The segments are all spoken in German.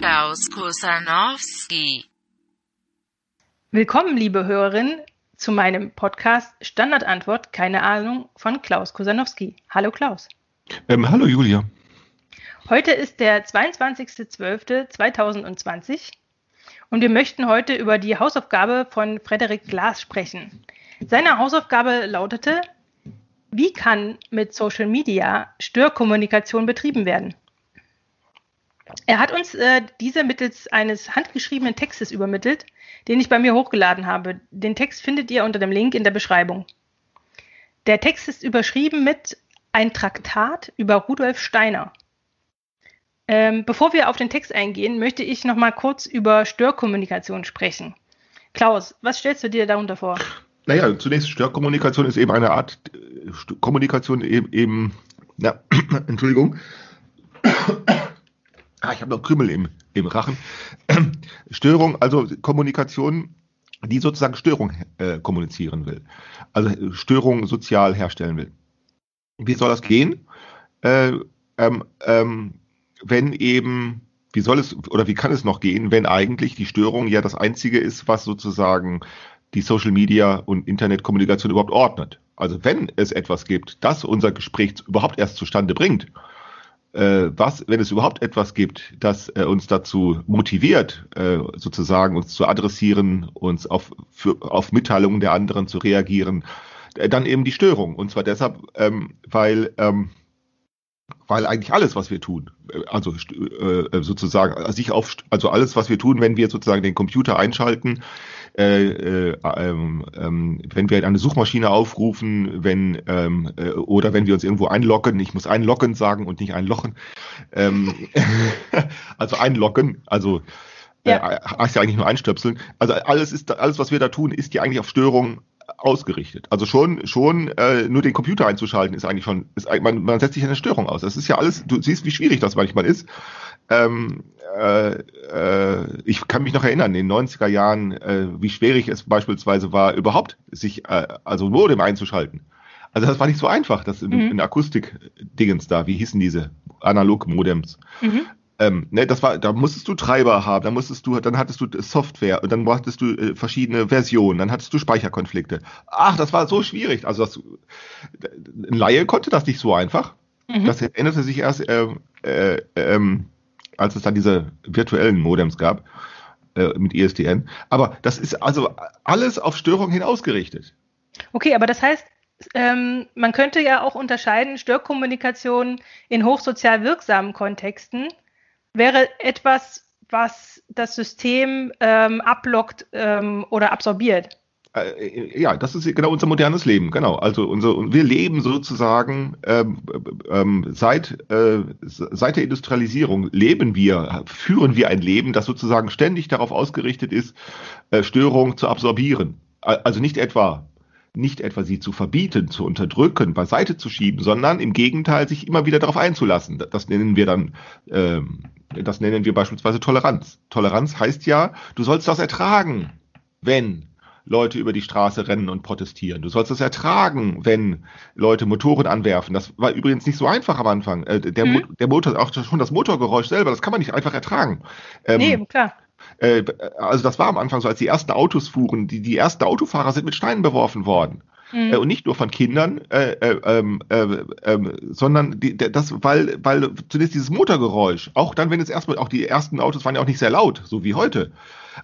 Klaus Kusanowski. Willkommen, liebe Hörerinnen, zu meinem Podcast Standardantwort, keine Ahnung, von Klaus Kusanowski. Hallo Klaus. Ähm, hallo Julia. Heute ist der 22.12.2020 und wir möchten heute über die Hausaufgabe von Frederik Glas sprechen. Seine Hausaufgabe lautete, wie kann mit Social Media Störkommunikation betrieben werden? Er hat uns äh, diese mittels eines handgeschriebenen Textes übermittelt, den ich bei mir hochgeladen habe. Den Text findet ihr unter dem Link in der Beschreibung. Der Text ist überschrieben mit ein Traktat über Rudolf Steiner. Ähm, bevor wir auf den Text eingehen, möchte ich noch mal kurz über Störkommunikation sprechen. Klaus, was stellst du dir darunter vor? Naja, zunächst Störkommunikation ist eben eine Art äh, Kommunikation eben, eben na, Entschuldigung. Ah, ich habe noch Krümmel im, im Rachen. Störung, also Kommunikation, die sozusagen Störung äh, kommunizieren will. Also Störung sozial herstellen will. Wie soll das gehen? Äh, ähm, ähm, wenn eben, wie soll es oder wie kann es noch gehen, wenn eigentlich die Störung ja das Einzige ist, was sozusagen die Social Media und Internetkommunikation überhaupt ordnet. Also wenn es etwas gibt, das unser Gespräch überhaupt erst zustande bringt, äh, was, wenn es überhaupt etwas gibt, das äh, uns dazu motiviert, äh, sozusagen uns zu adressieren, uns auf, für, auf Mitteilungen der anderen zu reagieren, äh, dann eben die Störung. Und zwar deshalb, ähm, weil ähm, weil eigentlich alles, was wir tun, äh, also äh, sozusagen sich auf, also alles, was wir tun, wenn wir sozusagen den Computer einschalten, äh, äh, ähm, ähm, wenn wir eine Suchmaschine aufrufen, wenn ähm, äh, oder wenn wir uns irgendwo einloggen, ich muss einloggen sagen und nicht einlochen, ähm, also einloggen, also ja. äh, heißt ja eigentlich nur einstöpseln. Also alles ist alles, was wir da tun, ist ja eigentlich auf Störung ausgerichtet. Also schon, schon äh, nur den Computer einzuschalten ist eigentlich schon, ist, man, man setzt sich eine Störung aus. Das ist ja alles, du siehst, wie schwierig das manchmal ist. Ähm, äh, äh, ich kann mich noch erinnern, in den 90er Jahren, äh, wie schwierig es beispielsweise war, überhaupt sich, äh, also Modem einzuschalten. Also das war nicht so einfach, das in, mhm. in Akustik-Dingens da, wie hießen diese Analog-Modems. Mhm. Ähm, ne, das war, da musstest du Treiber haben, dann musstest du, dann hattest du Software und dann brauchtest du äh, verschiedene Versionen, dann hattest du Speicherkonflikte. Ach, das war so schwierig. Also das, ein Laie konnte das nicht so einfach. Mhm. Das änderte sich erst, äh, äh, ähm, als es dann diese virtuellen Modems gab äh, mit ISDN. Aber das ist also alles auf Störung hin ausgerichtet. Okay, aber das heißt, ähm, man könnte ja auch unterscheiden, Störkommunikation in hochsozial wirksamen Kontexten wäre etwas, was das System ähm, ablockt ähm, oder absorbiert. Äh, ja, das ist genau unser modernes Leben, genau. Also unser, wir leben sozusagen ähm, ähm, seit, äh, seit der Industrialisierung leben wir, führen wir ein Leben, das sozusagen ständig darauf ausgerichtet ist, äh, Störungen zu absorbieren. Also nicht etwa nicht etwa sie zu verbieten, zu unterdrücken, beiseite zu schieben, sondern im Gegenteil sich immer wieder darauf einzulassen. Das nennen wir dann, ähm, das nennen wir beispielsweise Toleranz. Toleranz heißt ja, du sollst das ertragen, wenn Leute über die Straße rennen und protestieren. Du sollst es ertragen, wenn Leute Motoren anwerfen. Das war übrigens nicht so einfach am Anfang. Äh, der, mhm. der Motor, auch schon das Motorgeräusch selber, das kann man nicht einfach ertragen. Ähm, nee, klar. Äh, also das war am Anfang so, als die ersten Autos fuhren, die, die ersten Autofahrer sind mit Steinen beworfen worden. Mhm. Äh, und nicht nur von Kindern, äh, äh, ähm, äh, äh, sondern die, das, weil, weil zunächst dieses Motorgeräusch, auch dann, wenn es erstmal, auch die ersten Autos waren ja auch nicht sehr laut, so wie heute,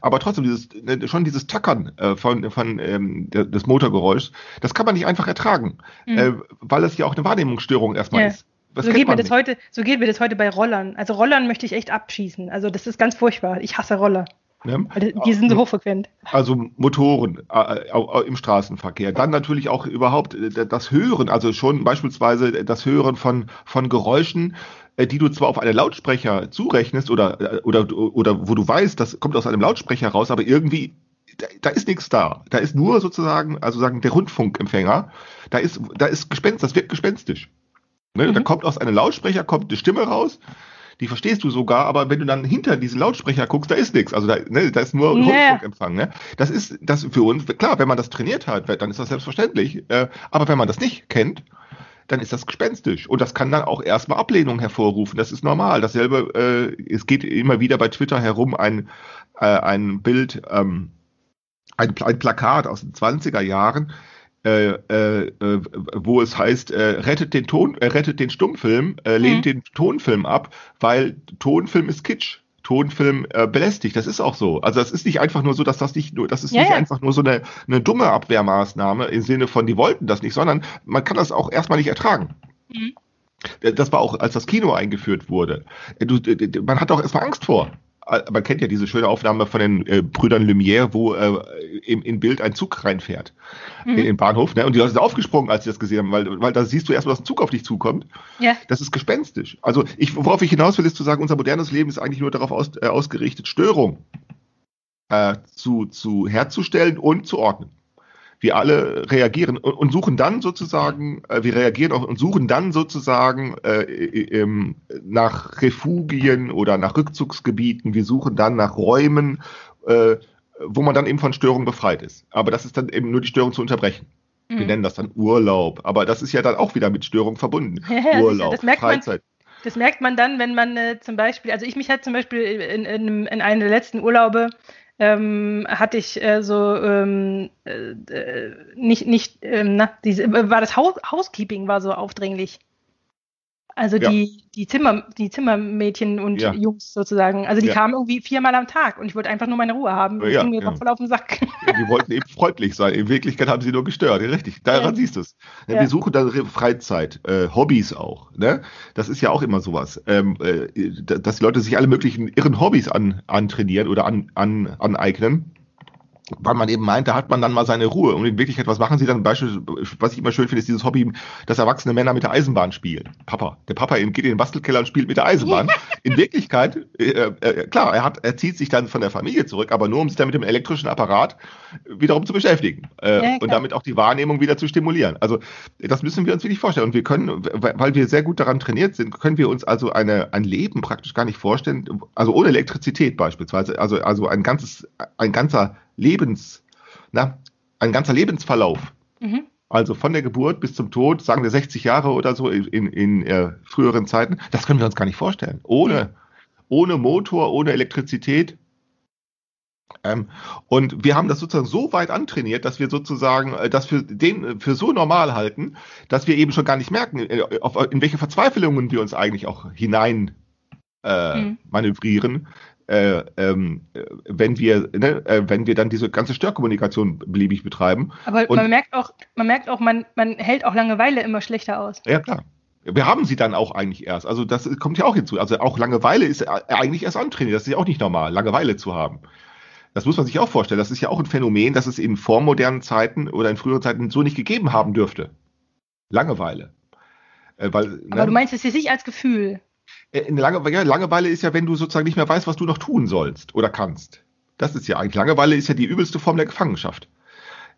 aber trotzdem dieses, ne, schon dieses Tackern äh, von, von ähm, des Motorgeräuschs, das kann man nicht einfach ertragen, mhm. äh, weil es ja auch eine Wahrnehmungsstörung erstmal ja. ist. Das so geht, mir das heute, so geht mir das heute bei Rollern. Also Rollern möchte ich echt abschießen. Also das ist ganz furchtbar. Ich hasse Roller. Ja. Die sind so hochfrequent. Also Motoren äh, äh, im Straßenverkehr. Dann natürlich auch überhaupt äh, das Hören, also schon beispielsweise das Hören von, von Geräuschen, äh, die du zwar auf einen Lautsprecher zurechnest oder, äh, oder, oder wo du weißt, das kommt aus einem Lautsprecher raus, aber irgendwie da, da ist nichts da. Da ist nur sozusagen, also sagen der Rundfunkempfänger. Da ist, da ist Gespenst, das wirkt gespenstisch. Ne? Mhm. Da kommt aus einem Lautsprecher kommt eine Stimme raus, die verstehst du sogar, aber wenn du dann hinter diesen Lautsprecher guckst, da ist nichts. Also da, ne, da ist nur Ja. Rundfunkempfang. Ne? Das ist das für uns, klar, wenn man das trainiert hat, dann ist das selbstverständlich. Äh, aber wenn man das nicht kennt, dann ist das gespenstisch. Und das kann dann auch erstmal Ablehnung hervorrufen. Das ist normal. Dasselbe, äh, es geht immer wieder bei Twitter herum ein, äh, ein Bild, ähm, ein, ein Plakat aus den 20er Jahren, äh, äh, äh, wo es heißt, äh, rettet den Ton, äh, rettet den Stummfilm, lehnt den Tonfilm ab, weil Tonfilm ist Kitsch. Tonfilm belästigt. Das ist auch so. Also es ist nicht einfach nur so, dass das nicht nur, das ist Ja, nicht ja. einfach nur so eine, eine dumme Abwehrmaßnahme im Sinne von, die wollten das nicht, sondern man kann das auch erstmal nicht ertragen. Mhm. Das war auch, als das Kino eingeführt wurde. Du, man hat auch erstmal Angst vor. Äh, Man kennt ja diese schöne Aufnahme von den äh, Brüdern Lumière, wo äh, im, in Bild ein Zug reinfährt in den Bahnhof. Ne? Und die Leute sind aufgesprungen, als sie das gesehen haben, weil, weil da siehst du erstmal, dass ein Zug auf dich zukommt. Ja. Das ist gespenstisch. Also ich, worauf ich hinaus will, ist zu sagen, unser modernes Leben ist eigentlich nur darauf aus, äh, ausgerichtet, Störung äh, zu, zu herzustellen und zu ordnen. Wir alle reagieren und, und suchen dann sozusagen, äh, wir reagieren auch und suchen dann sozusagen äh, äh, nach Refugien oder nach Rückzugsgebieten. Wir suchen dann nach Räumen, äh, wo man dann eben von Störung befreit ist. Aber das ist dann eben nur die Störung zu unterbrechen. Wir Mhm. nennen das dann Urlaub. Aber das ist ja dann auch wieder mit Störung verbunden. Ja, ja, Urlaub, das merkt man- Freizeit. Das merkt man dann, wenn man äh, zum Beispiel, also ich mich halt zum Beispiel in, in, in einem der letzten Urlaube ähm, hatte ich äh, so ähm, äh, äh, nicht, nicht, ähm, na, diese, war das Haus, Housekeeping war so aufdringlich. Also Ja. die, die Zimmer, die Zimmermädchen und Ja. Jungs sozusagen. Also die Ja. kamen irgendwie viermal am Tag und ich wollte einfach nur meine Ruhe haben. Das Ja, ging mir ja. doch voll auf den Sack. Die wollten eben freundlich sein. In Wirklichkeit haben sie nur gestört. Ja, Richtig. Daran siehst du es. Wir suchen dann Re- Freizeit, äh, Hobbys auch. Ne? Das ist ja auch immer sowas. Ähm, äh, dass die Leute sich alle möglichen irren Hobbys an, antrainieren oder an, an, aneignen. Weil man eben meint, da hat man dann mal seine Ruhe. Und in Wirklichkeit, was machen sie dann? Beispiel, was ich immer schön finde, ist dieses Hobby, dass erwachsene Männer mit der Eisenbahn spielen. Papa. Der Papa geht in den Bastelkeller und spielt mit der Eisenbahn. In Wirklichkeit, äh, äh, klar, er, hat, er zieht sich dann von der Familie zurück, aber nur um sich dann mit dem elektrischen Apparat wiederum zu beschäftigen. Äh, Ja, und damit auch die Wahrnehmung wieder zu stimulieren. Also das müssen wir uns wirklich vorstellen. Und wir können, weil wir sehr gut daran trainiert sind, können wir uns also eine, ein Leben praktisch gar nicht vorstellen, also ohne Elektrizität beispielsweise, also, also ein ganzes, ein ganzer Lebens, na, ein ganzer Lebensverlauf. Mhm. Also von der Geburt bis zum Tod, sagen wir 60 Jahre oder so in, in, in äh, früheren Zeiten, das können wir uns gar nicht vorstellen. Ohne, ohne Motor, ohne Elektrizität. Ähm, und wir haben das sozusagen so weit antrainiert, dass wir sozusagen äh, das für den äh, für so normal halten, dass wir eben schon gar nicht merken, äh, auf, in welche Verzweiflungen wir uns eigentlich auch hinein äh, Mhm. manövrieren, äh, ähm, äh, wenn wir, ne, äh, wenn wir dann diese ganze Störkommunikation beliebig betreiben. Aber Und- man merkt auch, man merkt auch, man, man hält auch Langeweile immer schlechter aus. Ja, klar. Wir haben sie dann auch eigentlich erst. Also das kommt ja auch hinzu. Also auch Langeweile ist eigentlich erst antrainiert. Das ist ja auch nicht normal, Langeweile zu haben. Das muss man sich auch vorstellen. Das ist ja auch ein Phänomen, das es in vormodernen Zeiten oder in früheren Zeiten so nicht gegeben haben dürfte. Langeweile. Äh, weil, Aber ne, du meinst es jetzt nicht als Gefühl. Äh, in Lange, ja, Langeweile ist ja, wenn du sozusagen nicht mehr weißt, was du noch tun sollst oder kannst. Das ist ja eigentlich, Langeweile ist ja die übelste Form der Gefangenschaft.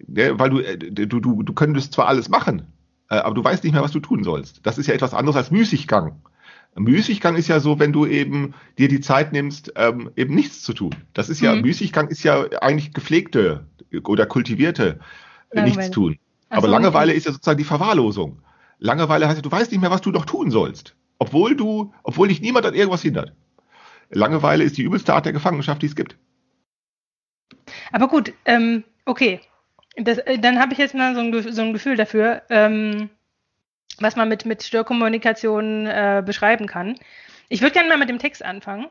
Weil du, äh, du, du, du könntest zwar alles machen, äh, aber du weißt nicht mehr, was du tun sollst. Das ist ja etwas anderes als Müßiggang. Müßiggang ist ja so, wenn du eben dir die Zeit nimmst, ähm, eben nichts zu tun. Das ist ja, Mhm. Müßiggang ist ja eigentlich gepflegte oder kultivierte Langeweile. Nichtstun. Aber so, Langeweile okay. ist ja sozusagen die Verwahrlosung. Langeweile heißt, ja, du weißt nicht mehr, was du noch tun sollst. Obwohl du, obwohl dich niemand an irgendwas hindert. Langeweile ist die übelste Art der Gefangenschaft, die es gibt. Aber gut, ähm, okay. Das, äh, dann habe ich jetzt mal so ein, so ein Gefühl dafür, ähm, was man mit, mit Störkommunikation äh, beschreiben kann. Ich würde gerne mal mit dem Text anfangen.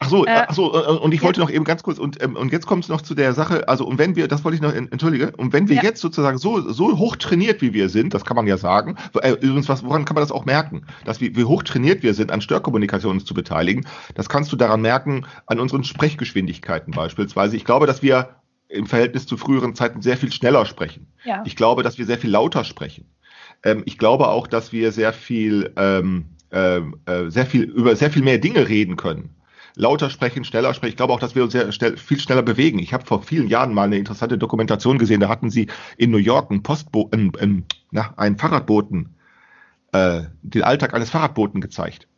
Ach so, Äh, ach so, äh, und ich ja. wollte noch eben ganz kurz, und, ähm, und jetzt kommt es noch zu der Sache, also, und wenn wir, das wollte ich noch, en- entschuldige, und wenn wir Ja. jetzt sozusagen so, so hoch trainiert, wie wir sind, das kann man ja sagen, äh, übrigens, was, woran kann man das auch merken? Dass wir, wie hoch trainiert wir sind, an Störkommunikation uns zu beteiligen, das kannst du daran merken, an unseren Sprechgeschwindigkeiten beispielsweise. Ich glaube, dass wir im Verhältnis zu früheren Zeiten sehr viel schneller sprechen. Ja. Ich glaube, dass wir sehr viel lauter sprechen. Ähm, ich glaube auch, dass wir sehr viel, ähm, ähm, äh, sehr viel über sehr viel mehr Dinge reden können. Lauter sprechen, schneller sprechen. Ich glaube auch, dass wir uns sehr schnell, viel schneller bewegen. Ich habe vor vielen Jahren mal eine interessante Dokumentation gesehen. Da hatten sie in New York einen, Postbo ähm, ähm, na, einen Fahrradboten, äh, den Alltag eines Fahrradboten gezeigt.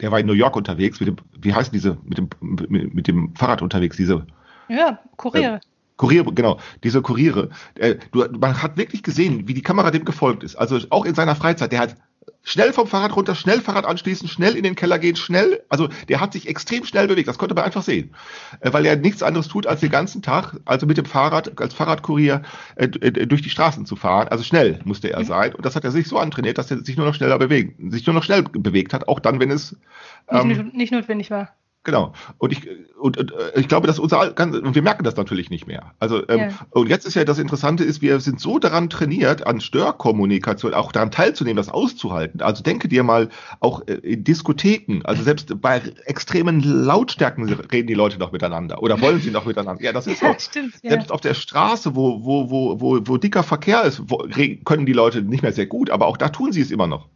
der war in New York unterwegs, mit dem, wie heißen diese, mit dem, mit, mit dem Fahrrad unterwegs, diese Ja, Kurier. Kuriere, genau, diese Kuriere. Äh, du, man hat wirklich gesehen, wie die Kamera dem gefolgt ist. Also auch in seiner Freizeit, der hat schnell vom Fahrrad runter, schnell Fahrrad anschließen, schnell in den Keller gehen, schnell, also der hat sich extrem schnell bewegt, das konnte man einfach sehen, äh, weil er nichts anderes tut, als den ganzen Tag, also mit dem Fahrrad, als Fahrradkurier äh, äh, durch die Straßen zu fahren, also schnell musste er Mhm. sein und das hat er sich so antrainiert, dass er sich nur noch schneller bewegt, sich nur noch schnell bewegt hat, auch dann, wenn es ähm, nicht, nicht notwendig war. Genau. Und ich, und, und äh, ich glaube, dass unser ganz, und wir merken das natürlich nicht mehr. Also ähm, Ja. und jetzt ist ja das Interessante ist, wir sind so daran trainiert, an Störkommunikation, auch daran teilzunehmen, das auszuhalten. Also denke dir mal, auch äh, in Diskotheken, also selbst bei extremen Lautstärken reden die Leute noch miteinander oder wollen sie noch miteinander. Ja, das ist so. Ja, stimmt. Ja. Selbst auf der Straße, wo, wo, wo, wo, wo dicker Verkehr ist, wo, können die Leute nicht mehr sehr gut, aber auch da tun sie es immer noch.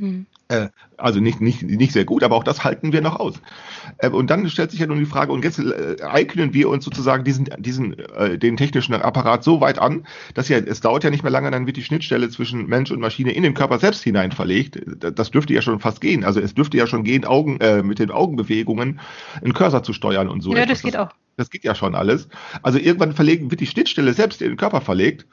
Hm. Äh, also nicht, nicht, nicht sehr gut, aber auch das halten wir noch aus. Äh, und dann stellt sich ja nun die Frage, und jetzt äh, eignen wir uns sozusagen diesen, diesen, den technischen Apparat so weit an, dass ja, es dauert ja nicht mehr lange, dann wird die Schnittstelle zwischen Mensch und Maschine in den Körper selbst hinein verlegt. Das dürfte ja schon fast gehen. Also es dürfte ja schon gehen, Augen, mit den Augenbewegungen einen Cursor zu steuern und so. ja, etwas. das geht auch. Das geht ja schon alles. Also irgendwann verlegen, wird die Schnittstelle selbst in den Körper verlegt.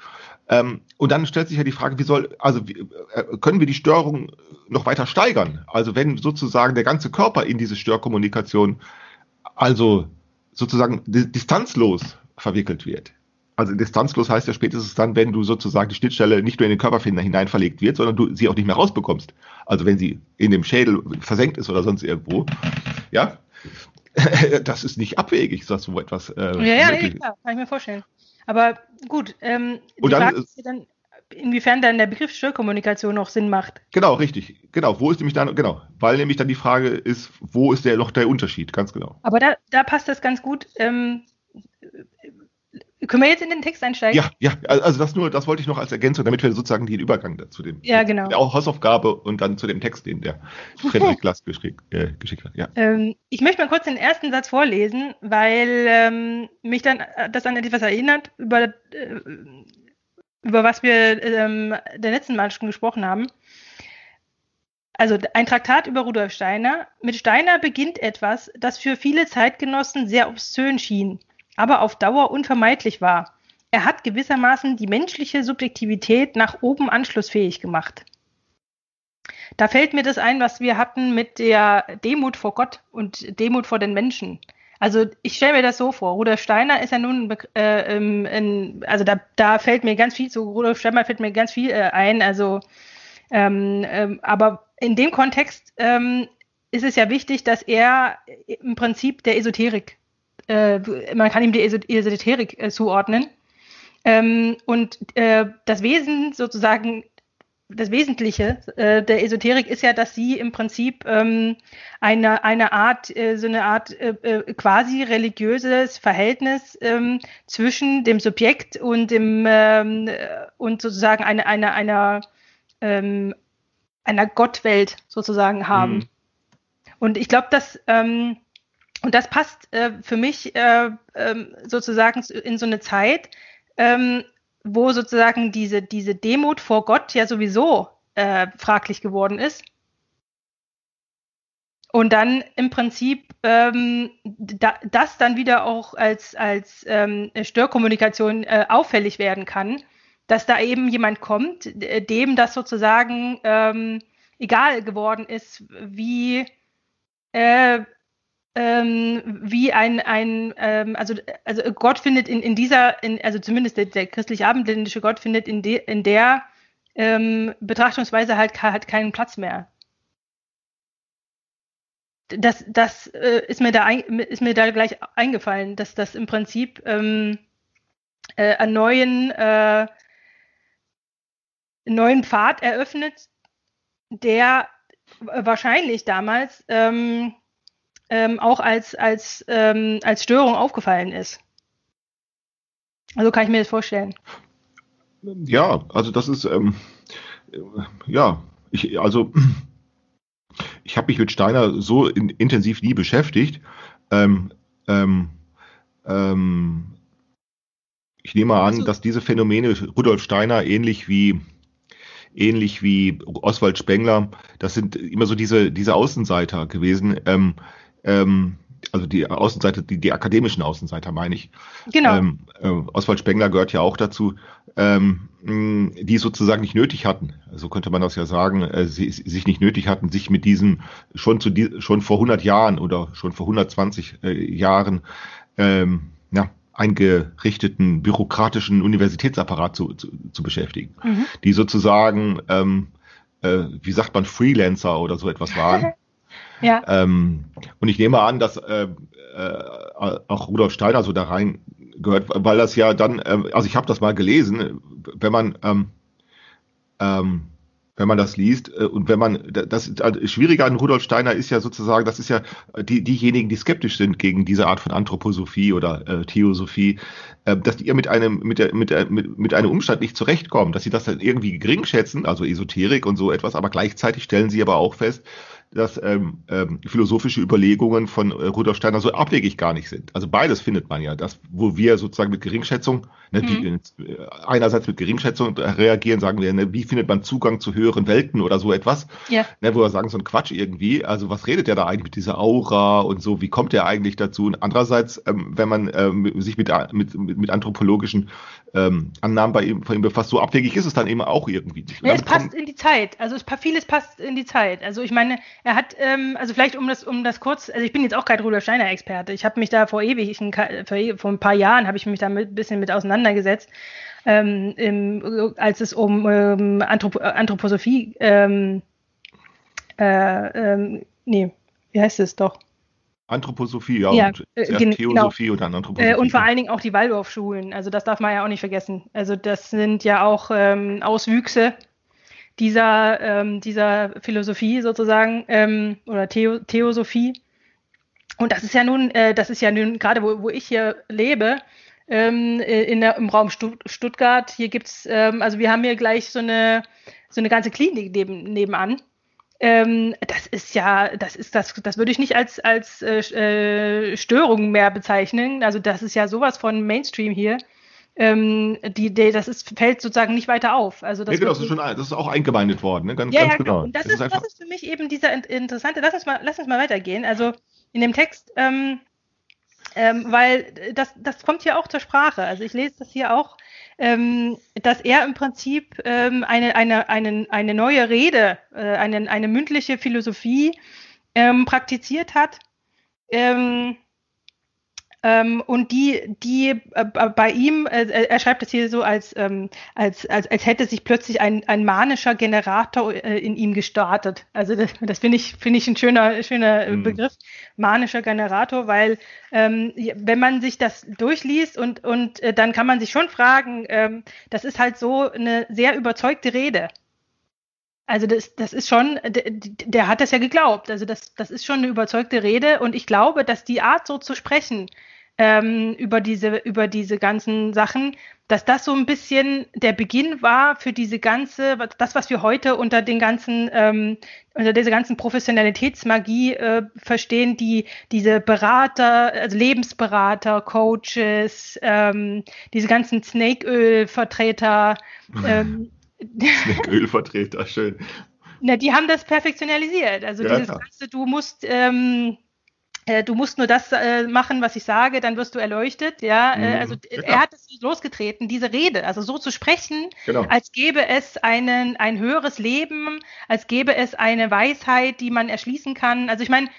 Ähm, und dann stellt sich ja die Frage, wie soll, also wie, äh, können wir die Störung noch weiter steigern? Also wenn sozusagen der ganze Körper in diese Störkommunikation, also sozusagen di distanzlos verwickelt wird. Also distanzlos heißt ja spätestens dann, wenn du sozusagen die Schnittstelle nicht nur in den Körper hinein verlegt wird, sondern du sie auch nicht mehr rausbekommst. Also wenn sie in dem Schädel versenkt ist oder sonst irgendwo. Ja, das ist nicht abwegig, dass so etwas äh, Ja, ja, klar, kann ich mir vorstellen. Aber gut, ähm, die Und dann Frage ist- dann, inwiefern dann der Begriff Störkommunikation noch Sinn macht. Genau, richtig. Genau, wo ist nämlich dann, genau, weil nämlich dann die Frage ist, wo ist der noch der Unterschied? Ganz genau. Aber da, da passt das ganz gut. Ähm, können wir jetzt in den Text einsteigen? Ja, ja, also das nur, das wollte ich noch als Ergänzung, damit wir sozusagen den Übergang dazu dem Ja, genau. der auch Hausaufgabe und dann zu dem Text, den der Frederik Glass geschickt, äh, geschickt hat. Ja. Ähm, ich möchte mal kurz den ersten Satz vorlesen, weil ähm, mich dann äh, das an etwas erinnert, über, äh, über was wir ähm, der letzten Mal schon gesprochen haben. Also ein Traktat über Rudolf Steiner. Mit Steiner beginnt etwas, das für viele Zeitgenossen sehr obszön schien, aber auf Dauer unvermeidlich war. Er hat gewissermaßen die menschliche Subjektivität nach oben anschlussfähig gemacht. Da fällt mir das ein, was wir hatten mit der Demut vor Gott und Demut vor den Menschen. Also ich stelle mir das so vor, Rudolf Steiner ist ja nun, äh, ähm, ein, also da, da fällt mir ganz viel zu Rudolf Steiner fällt mir ganz viel äh, ein, also ähm, ähm, aber in dem Kontext ähm, ist es ja wichtig, dass er im Prinzip der Esoterik, äh, man kann ihm die Eso- Esoterik äh, zuordnen. Ähm, und äh, das Wesen sozusagen das Wesentliche äh, der Esoterik ist ja, dass sie im Prinzip ähm, eine, eine Art, äh, so eine Art äh, quasi religiöses Verhältnis ähm, zwischen dem Subjekt und dem ähm, äh, und sozusagen eine, eine, einer, ähm, einer Gottwelt sozusagen haben. Mhm. Und ich glaube, dass ähm, und das passt äh, für mich äh, ähm, sozusagen in so eine Zeit, ähm, wo sozusagen diese, diese Demut vor Gott ja sowieso äh, fraglich geworden ist. Und dann im Prinzip ähm, da, das dann wieder auch als, als ähm, Störkommunikation äh, auffällig werden kann, dass da eben jemand kommt, dem das sozusagen ähm, egal geworden ist, wie, äh, ähm, wie ein, ein ähm, also, also Gott findet in, in dieser, in, also zumindest der, der christlich-abendländische Gott findet in, de, in der ähm, Betrachtungsweise halt hat keinen Platz mehr. Das, das äh, ist, mir da ein, ist mir da gleich eingefallen, dass das im Prinzip ähm, äh, einen neuen, äh, neuen Pfad eröffnet, der wahrscheinlich damals ähm, ähm, auch als, als, ähm, als Störung aufgefallen ist. Also kann ich mir das vorstellen. Ja, also das ist, ähm, äh, ja, ich, also ich habe mich mit Steiner so in, intensiv nie beschäftigt. Ähm, ähm, ähm, ich nehme mal an, Also- dass diese Phänomene Rudolf Steiner ähnlich wie ähnlich wie Oswald Spengler. Das sind immer so diese, diese Außenseiter gewesen. Ähm, ähm, also die Außenseiter, die, die akademischen Außenseiter meine ich. Genau. Ähm, äh, Oswald Spengler gehört ja auch dazu, ähm, die sozusagen nicht nötig hatten, so könnte man das ja sagen, äh, sie, sich nicht nötig hatten, sich mit diesen schon zu die, schon vor 100 Jahren oder schon vor 120 äh, Jahren ähm, ja, eingerichteten bürokratischen Universitätsapparat zu, zu, zu beschäftigen, Mhm. die sozusagen, ähm, äh, wie sagt man, Freelancer oder so etwas waren. Ja. Ähm, und ich nehme an, dass äh, äh, auch Rudolf Steiner so da rein gehört, weil das ja dann, ähm, also ich habe das mal gelesen, wenn man ähm, ähm, wenn man das liest äh, und wenn man das das Schwierige an Rudolf Steiner ist ja sozusagen, das ist ja die diejenigen, die skeptisch sind gegen diese Art von Anthroposophie oder äh, Theosophie, äh, dass die ihr mit einem mit der mit der mit, mit einem Umstand nicht zurechtkommen, dass sie das dann irgendwie gering schätzen, also Esoterik und so etwas, aber gleichzeitig stellen sie aber auch fest, dass ähm, ähm, philosophische Überlegungen von äh, Rudolf Steiner so abwegig gar nicht sind. Also beides findet man ja. Das, wo wir sozusagen mit Geringschätzung, ne, Mhm. die, äh, einerseits mit Geringschätzung reagieren, sagen wir, ne, wie findet man Zugang zu höheren Welten oder so etwas, Ja. ne, wo wir sagen, so ein Quatsch irgendwie. Also was redet der da eigentlich mit dieser Aura und so, wie kommt der eigentlich dazu? Und andererseits, ähm, wenn man ähm, sich mit, mit, mit, mit anthropologischen ähm, Annahmen bei ihm, von ihm befasst, so abwegig ist es dann eben auch irgendwie nicht. Ja, es passt in die Zeit. Also es, vieles passt in die Zeit. Also ich meine, er hat, ähm, also vielleicht um das, um das kurz, also ich bin jetzt auch kein Rudolf Steiner Experte. Ich habe mich da vor ewig, vor, e- vor ein paar Jahren habe ich mich da ein bisschen mit auseinandergesetzt, ähm, im, als es um ähm, Anthrop Anthroposophie, ähm, äh, ähm, nee, wie heißt es doch? Anthroposophie, ja, Ja, und äh, zuerst gen- Theosophie und dann Anthroposophie. Äh, und vor allen Dingen auch die Waldorfschulen. Also das darf man ja auch nicht vergessen. Also das sind ja auch ähm, Auswüchse dieser, ähm, dieser Philosophie sozusagen ähm, oder Theo Theosophie. Und das ist ja nun, äh, das ist ja nun gerade, wo, wo ich hier lebe, ähm, äh, in der, im Raum Stutt Stuttgart. Hier gibt's, ähm, also wir haben hier gleich so eine, so eine ganze Klinik neben, nebenan. Ähm, das ist ja, das ist das, das würde ich nicht als als äh, äh, Störung mehr bezeichnen. Also das ist ja sowas von Mainstream hier. Ähm, die, die, das ist, fällt sozusagen nicht weiter auf. Also das nee, genau, das ist schon, das ist auch eingemeindet worden, ne? ganz, ja, ganz ja, genau. genau. Und das, Das ist, das ist für mich eben dieser in- interessante, lass uns mal, lass uns mal weitergehen. Also in dem Text, ähm, ähm, weil das, das kommt hier auch zur Sprache. Also ich lese das hier auch, ähm, dass er im Prinzip ähm, eine, eine, eine, eine neue Rede, äh, eine, eine mündliche Philosophie ähm, praktiziert hat. Ähm, ähm, und die, die äh, bei ihm, äh, er schreibt es hier so, als, ähm, als, als, als hätte sich plötzlich ein, ein manischer Generator äh, in ihm gestartet. Also das, das finde ich, finde ich ein schöner, schöner äh, Mhm. Begriff, manischer Generator, weil ähm, wenn man sich das durchliest und, und äh, dann kann man sich schon fragen, ähm, das ist halt so eine sehr überzeugte Rede. Also das, das ist schon, der, der hat das ja geglaubt. Also das, das ist schon eine überzeugte Rede und ich glaube, dass die Art so zu sprechen ähm, über diese über diese ganzen Sachen, dass das so ein bisschen der Beginn war für diese ganze, das was wir heute unter den ganzen ähm, unter dieser ganzen Professionalitätsmagie äh, verstehen, die diese Berater, also Lebensberater, Coaches, ähm, diese ganzen Snake-Öl-Vertreter. Ähm, Ölvertreter, schön. na, die haben das perfektionalisiert. Also Ja, dieses klar. ganze, du musst, ähm, äh, du musst nur das äh, machen, was ich sage, dann wirst du erleuchtet. Ja, äh, Mhm. also Ja, er hat es losgetreten, diese Rede, also so zu sprechen, Genau. als gäbe es einen, ein höheres Leben, als gäbe es eine Weisheit, die man erschließen kann. Also ich meine,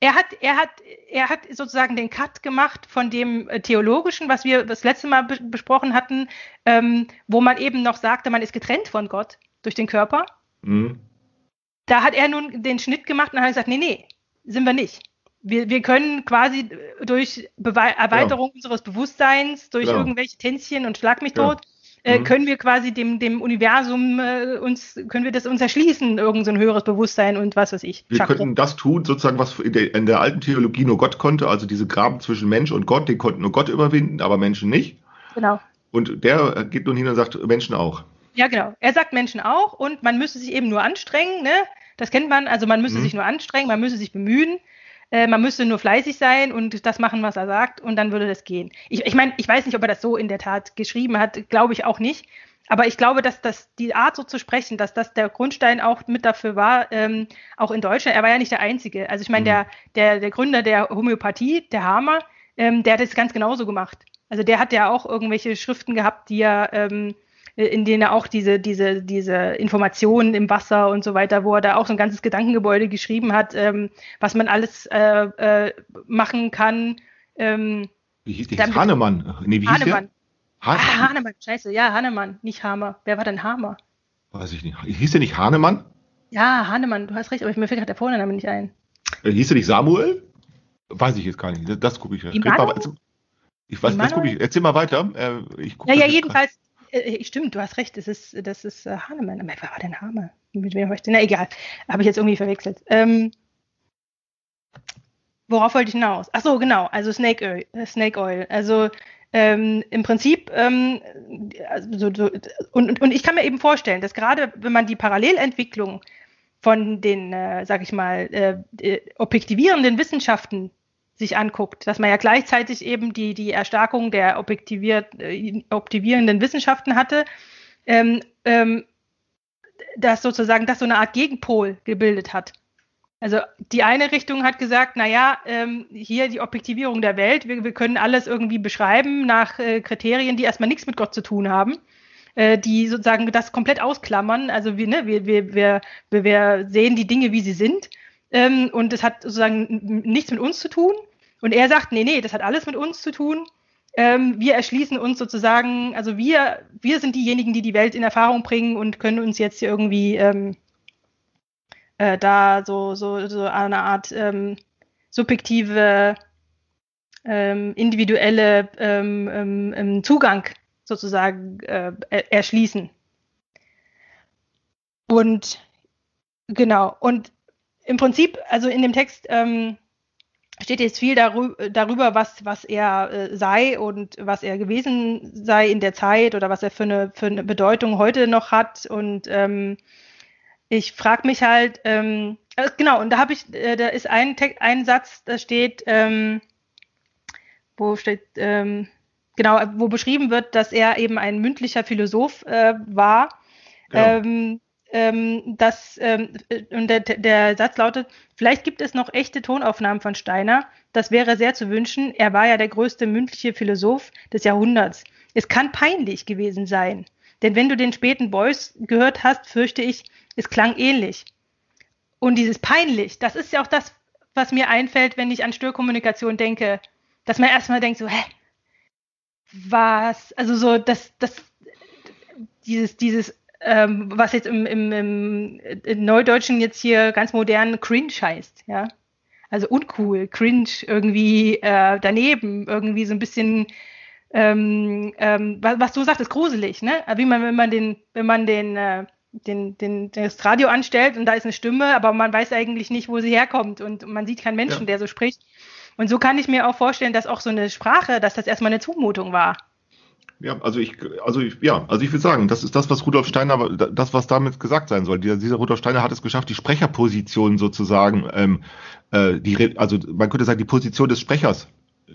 er hat, er hat, er hat sozusagen den Cut gemacht von dem äh, theologischen, was wir das letzte Mal be besprochen hatten, ähm, wo man eben noch sagte, man ist getrennt von Gott durch den Körper. Mhm. Da hat er nun den Schnitt gemacht und hat gesagt, nee, nee, sind wir nicht. Wir, wir können quasi durch Bewe Erweiterung unseres Bewusstseins, durch Genau. irgendwelche Tänzchen und Schlag mich tot, äh, Mhm. können wir quasi dem, dem Universum äh, uns, können wir das uns erschließen, irgend so ein höheres Bewusstsein und was weiß ich. Wir Chakra. könnten das tun, sozusagen, was in der, in der alten Theologie nur Gott konnte, also diese Graben zwischen Mensch und Gott, den konnten nur Gott überwinden, aber Menschen nicht. Genau. Und der geht nun hin und sagt, Menschen auch. Ja, genau. Er sagt Menschen auch und man müsse sich eben nur anstrengen, ne? Das kennt man, also man müsse Mhm. sich nur anstrengen, man müsse sich bemühen, äh, man müsste nur fleißig sein und das machen, was er sagt und dann würde das gehen. Ich, ich meine, ich weiß nicht, ob er das so in der Tat geschrieben hat, glaube ich auch nicht. Aber ich glaube, dass das die Art so zu sprechen, dass das der Grundstein auch mit dafür war, ähm, auch in Deutschland. Er war ja nicht der Einzige. Also ich meine, Mhm. der, der, der Gründer der Homöopathie, der Hamer, ähm, der hat es ganz genauso gemacht. Also der hat ja auch irgendwelche Schriften gehabt, die er, ähm, in denen er auch diese, diese, diese Informationen im Wasser und so weiter, wo er da auch so ein ganzes Gedankengebäude geschrieben hat, ähm, was man alles äh, äh, machen kann. Ähm, Wie hieß der? Hahnemann. Nee, wie hieß Hahnemann. der? Ah, Hahnemann, scheiße, ja, Hahnemann, nicht Hamer. Wer war denn Hamer? Weiß ich nicht. Hieß der nicht Hahnemann? Ja, Hahnemann, du hast recht, aber ich mir fällt gerade der Vorname nicht ein. Äh, hieß der nicht Samuel? Weiß ich jetzt gar nicht. Das, das gucke ich. Mal- also, Ich weiß, das Immanuel? gucke ich. Erzähl mal weiter. Äh, ich guck Ja, das ja, jedenfalls, äh, stimmt, du hast recht, das ist, das ist äh, Hahnemann. Aber wer war denn Hamer? Mit wem war ich denn? Na, egal, habe ich jetzt irgendwie verwechselt. Ähm, worauf wollte ich hinaus? Ach so, genau, also Snake Oil. Äh, Snake Oil. Also ähm, im Prinzip, ähm, also, so, und, und, und ich kann mir eben vorstellen, dass gerade wenn man die Parallelentwicklung von den, äh, sag ich mal, äh, äh, objektivierenden Wissenschaften sich anguckt, dass man ja gleichzeitig eben die, die Erstarkung der objektiviert, äh, objektivierenden Wissenschaften hatte, ähm, ähm, dass sozusagen das so eine Art Gegenpol gebildet hat. Also die eine Richtung hat gesagt, naja, ähm, hier die Objektivierung der Welt, wir, wir können alles irgendwie beschreiben nach äh, Kriterien, die erstmal nichts mit Gott zu tun haben, äh, die sozusagen das komplett ausklammern. Also wir, ne, wir, wir, wir, wir- sehen die Dinge, wie sie sind ähm, und es hat sozusagen nichts mit uns zu tun. Und er sagt, nee, nee, das hat alles mit uns zu tun. Ähm, wir erschließen uns sozusagen, also wir, wir sind diejenigen, die die Welt in Erfahrung bringen und können uns jetzt hier irgendwie ähm, äh, da so, so, so eine Art ähm, subjektive, ähm, individuelle ähm, ähm, Zugang sozusagen äh, er- erschließen. Und genau, und im Prinzip, also in dem Text ähm, steht jetzt viel darü darüber, was, was er äh, sei und was er gewesen sei in der Zeit oder was er für eine, für eine Bedeutung heute noch hat. Und ähm, ich frage mich halt, ähm, äh, genau, und da habe ich, äh, da ist ein, Text, ein Satz, da steht, ähm, wo steht, ähm, genau, wo beschrieben wird, dass er eben ein mündlicher Philosoph äh, war. Genau. Ähm, ähm, das, ähm, äh, und der, der Satz lautet, vielleicht gibt es noch echte Tonaufnahmen von Steiner. Das wäre sehr zu wünschen. Er war ja der größte mündliche Philosoph des Jahrhunderts. Es kann peinlich gewesen sein. Denn wenn du den späten Beuys gehört hast, fürchte ich, es klang ähnlich. Und dieses peinlich, das ist ja auch das, was mir einfällt, wenn ich an Störkommunikation denke, dass man erstmal denkt, so, hä? Was? Also so, das, das, dieses, dieses, ähm, was jetzt im, im, im, im Neudeutschen jetzt hier ganz modern cringe heißt, ja. Also uncool, cringe, irgendwie äh, daneben, irgendwie so ein bisschen, ähm, ähm, was, was du sagtest, gruselig, ne? Wie man, wenn man den, wenn man den, äh, den, den, das Radio anstellt und da ist eine Stimme, aber man weiß eigentlich nicht, wo sie herkommt und man sieht keinen Menschen, Ja. der so spricht. Und so kann ich mir auch vorstellen, dass auch so eine Sprache, dass das erstmal eine Zumutung war. Ja, also ich, also ich, ja, also ich würde sagen, das ist das, was Rudolf Steiner, das, was damit gesagt sein soll. Dieser, dieser Rudolf Steiner hat es geschafft, die Sprecherposition sozusagen, ähm, äh, die, also man könnte sagen, die Position des Sprechers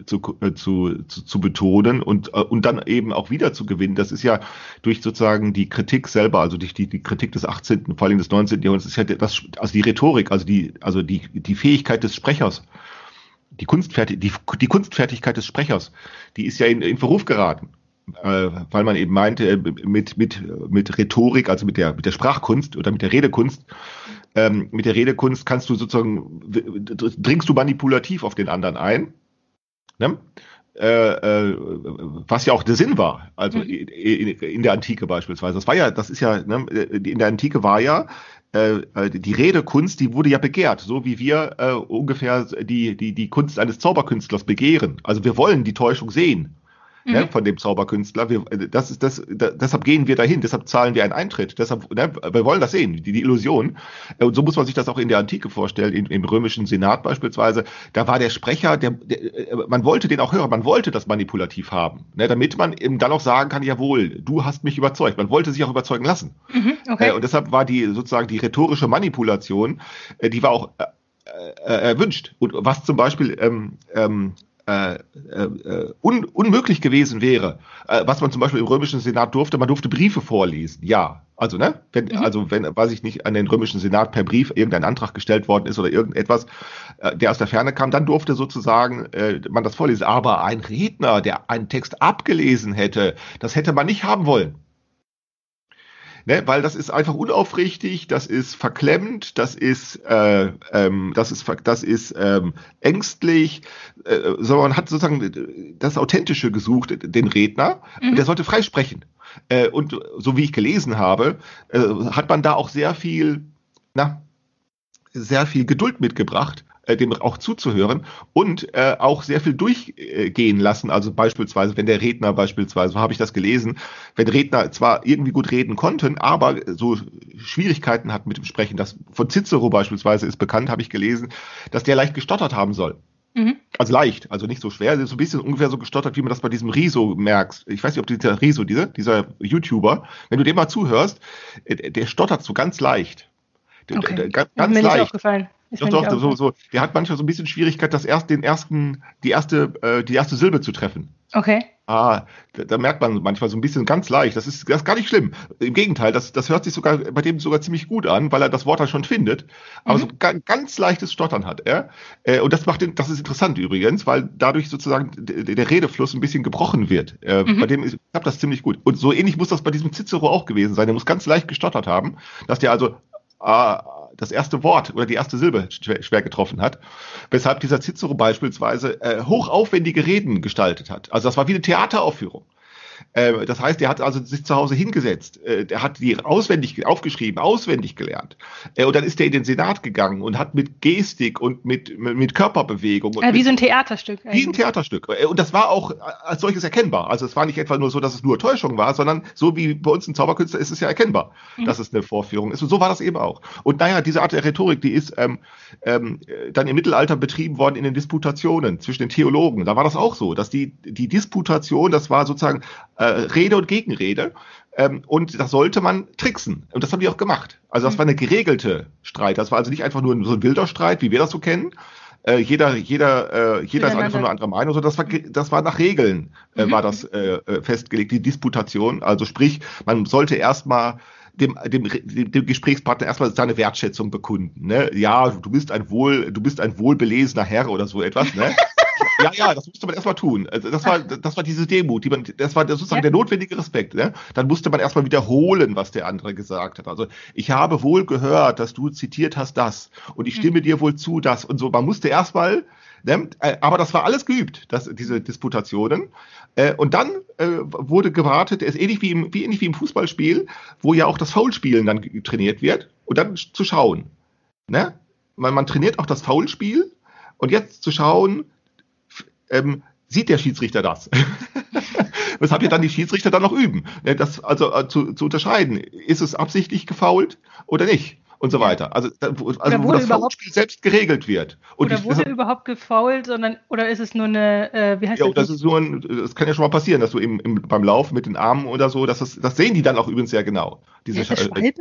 zu, äh, zu, zu, zu betonen und, äh, und dann eben auch wieder zu gewinnen. Das ist ja durch sozusagen die Kritik selber, also durch die, die Kritik des 18., vor allem des 19. Jahrhunderts, ist ja das, also die Rhetorik, also die, also die, die Fähigkeit des Sprechers, die, Kunstfertig die, die Kunstfertigkeit des Sprechers, die ist ja in, in Verruf geraten weil man eben meinte, äh, mit, mit, mit Rhetorik, also mit der, mit der Sprachkunst oder mit der Redekunst, ähm, mit der Redekunst kannst du sozusagen, dringst du manipulativ auf den anderen ein, ne? äh, äh, was ja auch der Sinn war, also Mhm. in, in der Antike beispielsweise. Das war ja, das ist ja, ne, in der Antike war ja äh, die Redekunst, die wurde ja begehrt, so wie wir äh, ungefähr die, die, die Kunst eines Zauberkünstlers begehren. Also wir wollen die Täuschung sehen ne, Mhm. von dem Zauberkünstler. Wir, äh, das ist das, da, deshalb gehen wir dahin, deshalb zahlen wir einen Eintritt. Deshalb, ne, wir wollen das sehen, die, die Illusion. Äh, Und so muss man sich das auch in der Antike vorstellen, im, im römischen Senat beispielsweise. Da war der Sprecher, der, der, äh, man wollte den auch hören, man wollte das manipulativ haben, ne, damit man eben dann auch sagen kann, jawohl, du hast mich überzeugt. Man wollte sich auch überzeugen lassen. Mhm, okay. Und deshalb war die sozusagen die rhetorische Manipulation, die war auch erwünscht. Und was zum Beispiel ähm, ähm, äh, äh, un, unmöglich gewesen wäre, äh, was man zum Beispiel im römischen Senat durfte, man durfte Briefe vorlesen. Ja, also ne, wenn, mhm. also wenn, weiß ich nicht, an den römischen Senat per Brief irgendein Antrag gestellt worden ist oder irgendetwas, äh, der aus der Ferne kam, dann durfte sozusagen äh, man das vorlesen. Aber ein Redner, der einen Text abgelesen hätte, das hätte man nicht haben wollen. Ne, weil das ist einfach unaufrichtig, das ist verklemmt, das ist, äh, ähm, das ist, das ist ähm, ängstlich, äh, sondern man hat sozusagen das Authentische gesucht, den Redner, mhm. und der sollte freisprechen. Äh, und so wie ich gelesen habe, äh, hat man da auch sehr viel, na, sehr viel Geduld mitgebracht, äh, dem auch zuzuhören und äh, auch sehr viel durchgehen lassen. Also beispielsweise, wenn der Redner beispielsweise, so habe ich das gelesen, wenn Redner zwar irgendwie gut reden konnten, aber so Schwierigkeiten hatten mit dem Sprechen. Das von Cicero beispielsweise ist bekannt, habe ich gelesen, dass der leicht gestottert haben soll. Mhm. Also leicht, also nicht so schwer, so ein bisschen ungefähr so gestottert, wie man das bei diesem Riso merkst. Ich weiß nicht, ob dieser Riso, dieser, dieser YouTuber, wenn du dem mal zuhörst, äh, der stottert so ganz leicht. Okay. Ganz, ganz mir leicht. Nicht aufgefallen. Doch, doch, so, so, der hat manchmal so ein bisschen Schwierigkeit, das erst, den ersten, die erste, äh, die erste Silbe zu treffen. Okay. Ah, da, da, merkt man manchmal so ein bisschen ganz leicht. Das ist, das ist gar nicht schlimm. Im Gegenteil, das, das hört sich sogar bei dem sogar ziemlich gut an, weil er das Wort dann schon findet, aber mhm. so ganz, ganz leichtes Stottern hat er. Äh, und das macht den, das ist interessant übrigens, weil dadurch sozusagen der, Redefluss ein bisschen gebrochen wird. Äh, mhm. Bei dem ist, ich das ziemlich gut. Und so ähnlich muss das bei diesem Cicero auch gewesen sein. Der muss ganz leicht gestottert haben, dass der also ah, das erste Wort oder die erste Silbe schwer, getroffen hat, weshalb dieser Cicero beispielsweise äh, hochaufwendige Reden gestaltet hat. Also das war wie eine Theateraufführung. Äh, das heißt, er hat also sich zu Hause hingesetzt, äh, der hat die auswendig aufgeschrieben, auswendig gelernt. Äh, und dann ist er in den Senat gegangen und hat mit Gestik und mit, mit Körperbewegung. Ja, wie so ein Theaterstück. Eigentlich. Wie ein Theaterstück. Und das war auch als solches erkennbar. Also es war nicht etwa nur so, dass es nur Täuschung war, sondern so wie bei uns ein Zauberkünstler ist es ja erkennbar, mhm. dass es eine Vorführung ist. Und so war das eben auch. Und naja, diese Art der Rhetorik, die ist ähm, ähm, dann im Mittelalter betrieben worden in den Disputationen zwischen den Theologen. Da war das auch so, dass die, die Disputation, das war sozusagen äh, Rede und Gegenrede. Ähm, und das sollte man tricksen. Und das haben die auch gemacht. Also das war eine geregelte Streit. Das war also nicht einfach nur so ein wilder Streit, wie wir das so kennen. Äh, jeder, jeder, äh, jeder ist einfach nur anderer Meinung. So, das war, das war nach Regeln äh, mhm. war das äh, äh, festgelegt, die Disputation. Also sprich, man sollte erstmal dem, dem, dem Gesprächspartner erstmal seine Wertschätzung bekunden. Ne? Ja, du bist ein wohl, du bist ein wohlbelesener Herr oder so etwas. Ne? ja, ja, das musste man erstmal tun. Also das war, das war diese Demut, die man, das war sozusagen ja. der notwendige Respekt. Ne? Dann musste man erstmal wiederholen, was der andere gesagt hat. Also ich habe wohl gehört, dass du zitiert hast das und ich stimme mhm. dir wohl zu das und so. Man musste erstmal, ne? Äh, aber das war alles geübt, das, diese Disputationen. Äh, und dann äh, wurde gewartet, ist ähnlich wie im, wie ähnlich wie im Fußballspiel, wo ja auch das Foulspielen dann trainiert wird und dann zu schauen. Ne? Man, man trainiert auch das Foulspiel und jetzt zu schauen, ähm, sieht der Schiedsrichter das? Weshalb wir dann die Schiedsrichter dann noch üben, das also äh, zu, zu unterscheiden, ist es absichtlich gefault oder nicht? Und so weiter. Also, also wo das Foulspiel selbst geregelt wird. Und oder ich, wurde überhaupt gefault, sondern oder ist es nur eine, äh, wie heißt ja, das? das ist nur ein, das kann ja schon mal passieren, dass du eben im, beim Lauf mit den Armen oder so, dass das, das sehen die dann auch übrigens sehr genau. Diese heißt das Schwalbe?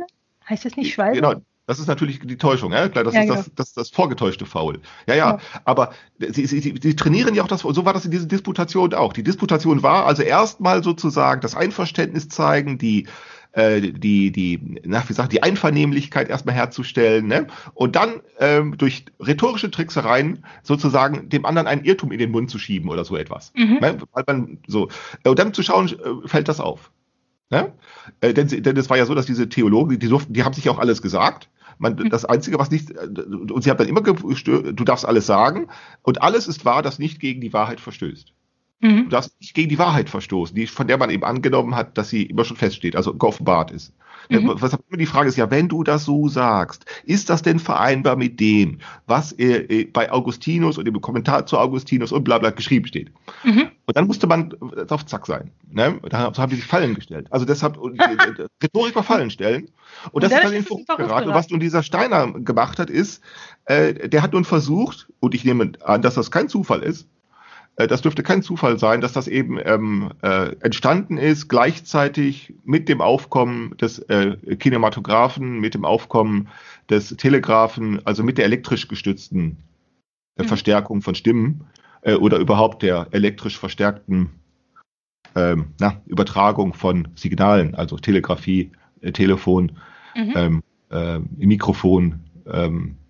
Heißt das nicht Schwalbe? Genau, das ist natürlich die Täuschung, ja klar, das ja, ist genau. das, das, das vorgetäuschte Foul. Ja, ja, ja. aber sie, sie, sie trainieren ja auch das, so war das in dieser Disputation auch. Die Disputation war also erstmal sozusagen das Einverständnis zeigen, die äh, die, die, na, wie sagt, die Einvernehmlichkeit erstmal herzustellen, ne? Und dann ähm, durch rhetorische Tricksereien sozusagen dem anderen einen Irrtum in den Mund zu schieben oder so etwas. Mhm. Ne? Weil man so, und dann zu schauen, äh, fällt das auf. Ne? Äh, denn, denn es war ja so, dass diese Theologen, die, durften, die haben sich auch alles gesagt. Man, mhm. Das Einzige, was nicht, und sie haben dann immer gestört, du darfst alles sagen, und alles ist wahr, das nicht gegen die Wahrheit verstößt. Mhm. Du darfst nicht gegen die Wahrheit verstoßen, die, von der man eben angenommen hat, dass sie immer schon feststeht, also geoffenbart ist. Mhm. Was immer die Frage ist ja, wenn du das so sagst, ist das denn vereinbar mit dem, was äh, bei Augustinus und im Kommentar zu Augustinus und bla bla geschrieben steht? Mhm. Und dann musste man auf Zack sein. Ne? Da haben die sich Fallen gestellt. Also deshalb Rhetorik war Fallen stellen. Und, und das ist dann in Verruf geraten. Und was nun dieser Steiner gemacht hat, ist, äh, der hat nun versucht, und ich nehme an, dass das kein Zufall ist, äh, das dürfte kein Zufall sein, dass das eben ähm, äh, entstanden ist, gleichzeitig mit dem Aufkommen des äh, Kinematographen, mit dem Aufkommen des Telegraphen, also mit der elektrisch gestützten äh, mhm. Verstärkung von Stimmen. äh, oder überhaupt der elektrisch verstärkten ähm, na, Übertragung von Signalen, also Telegrafie, äh, Telefon, Mhm. ähm, äh, Mikrofon ähm, äh,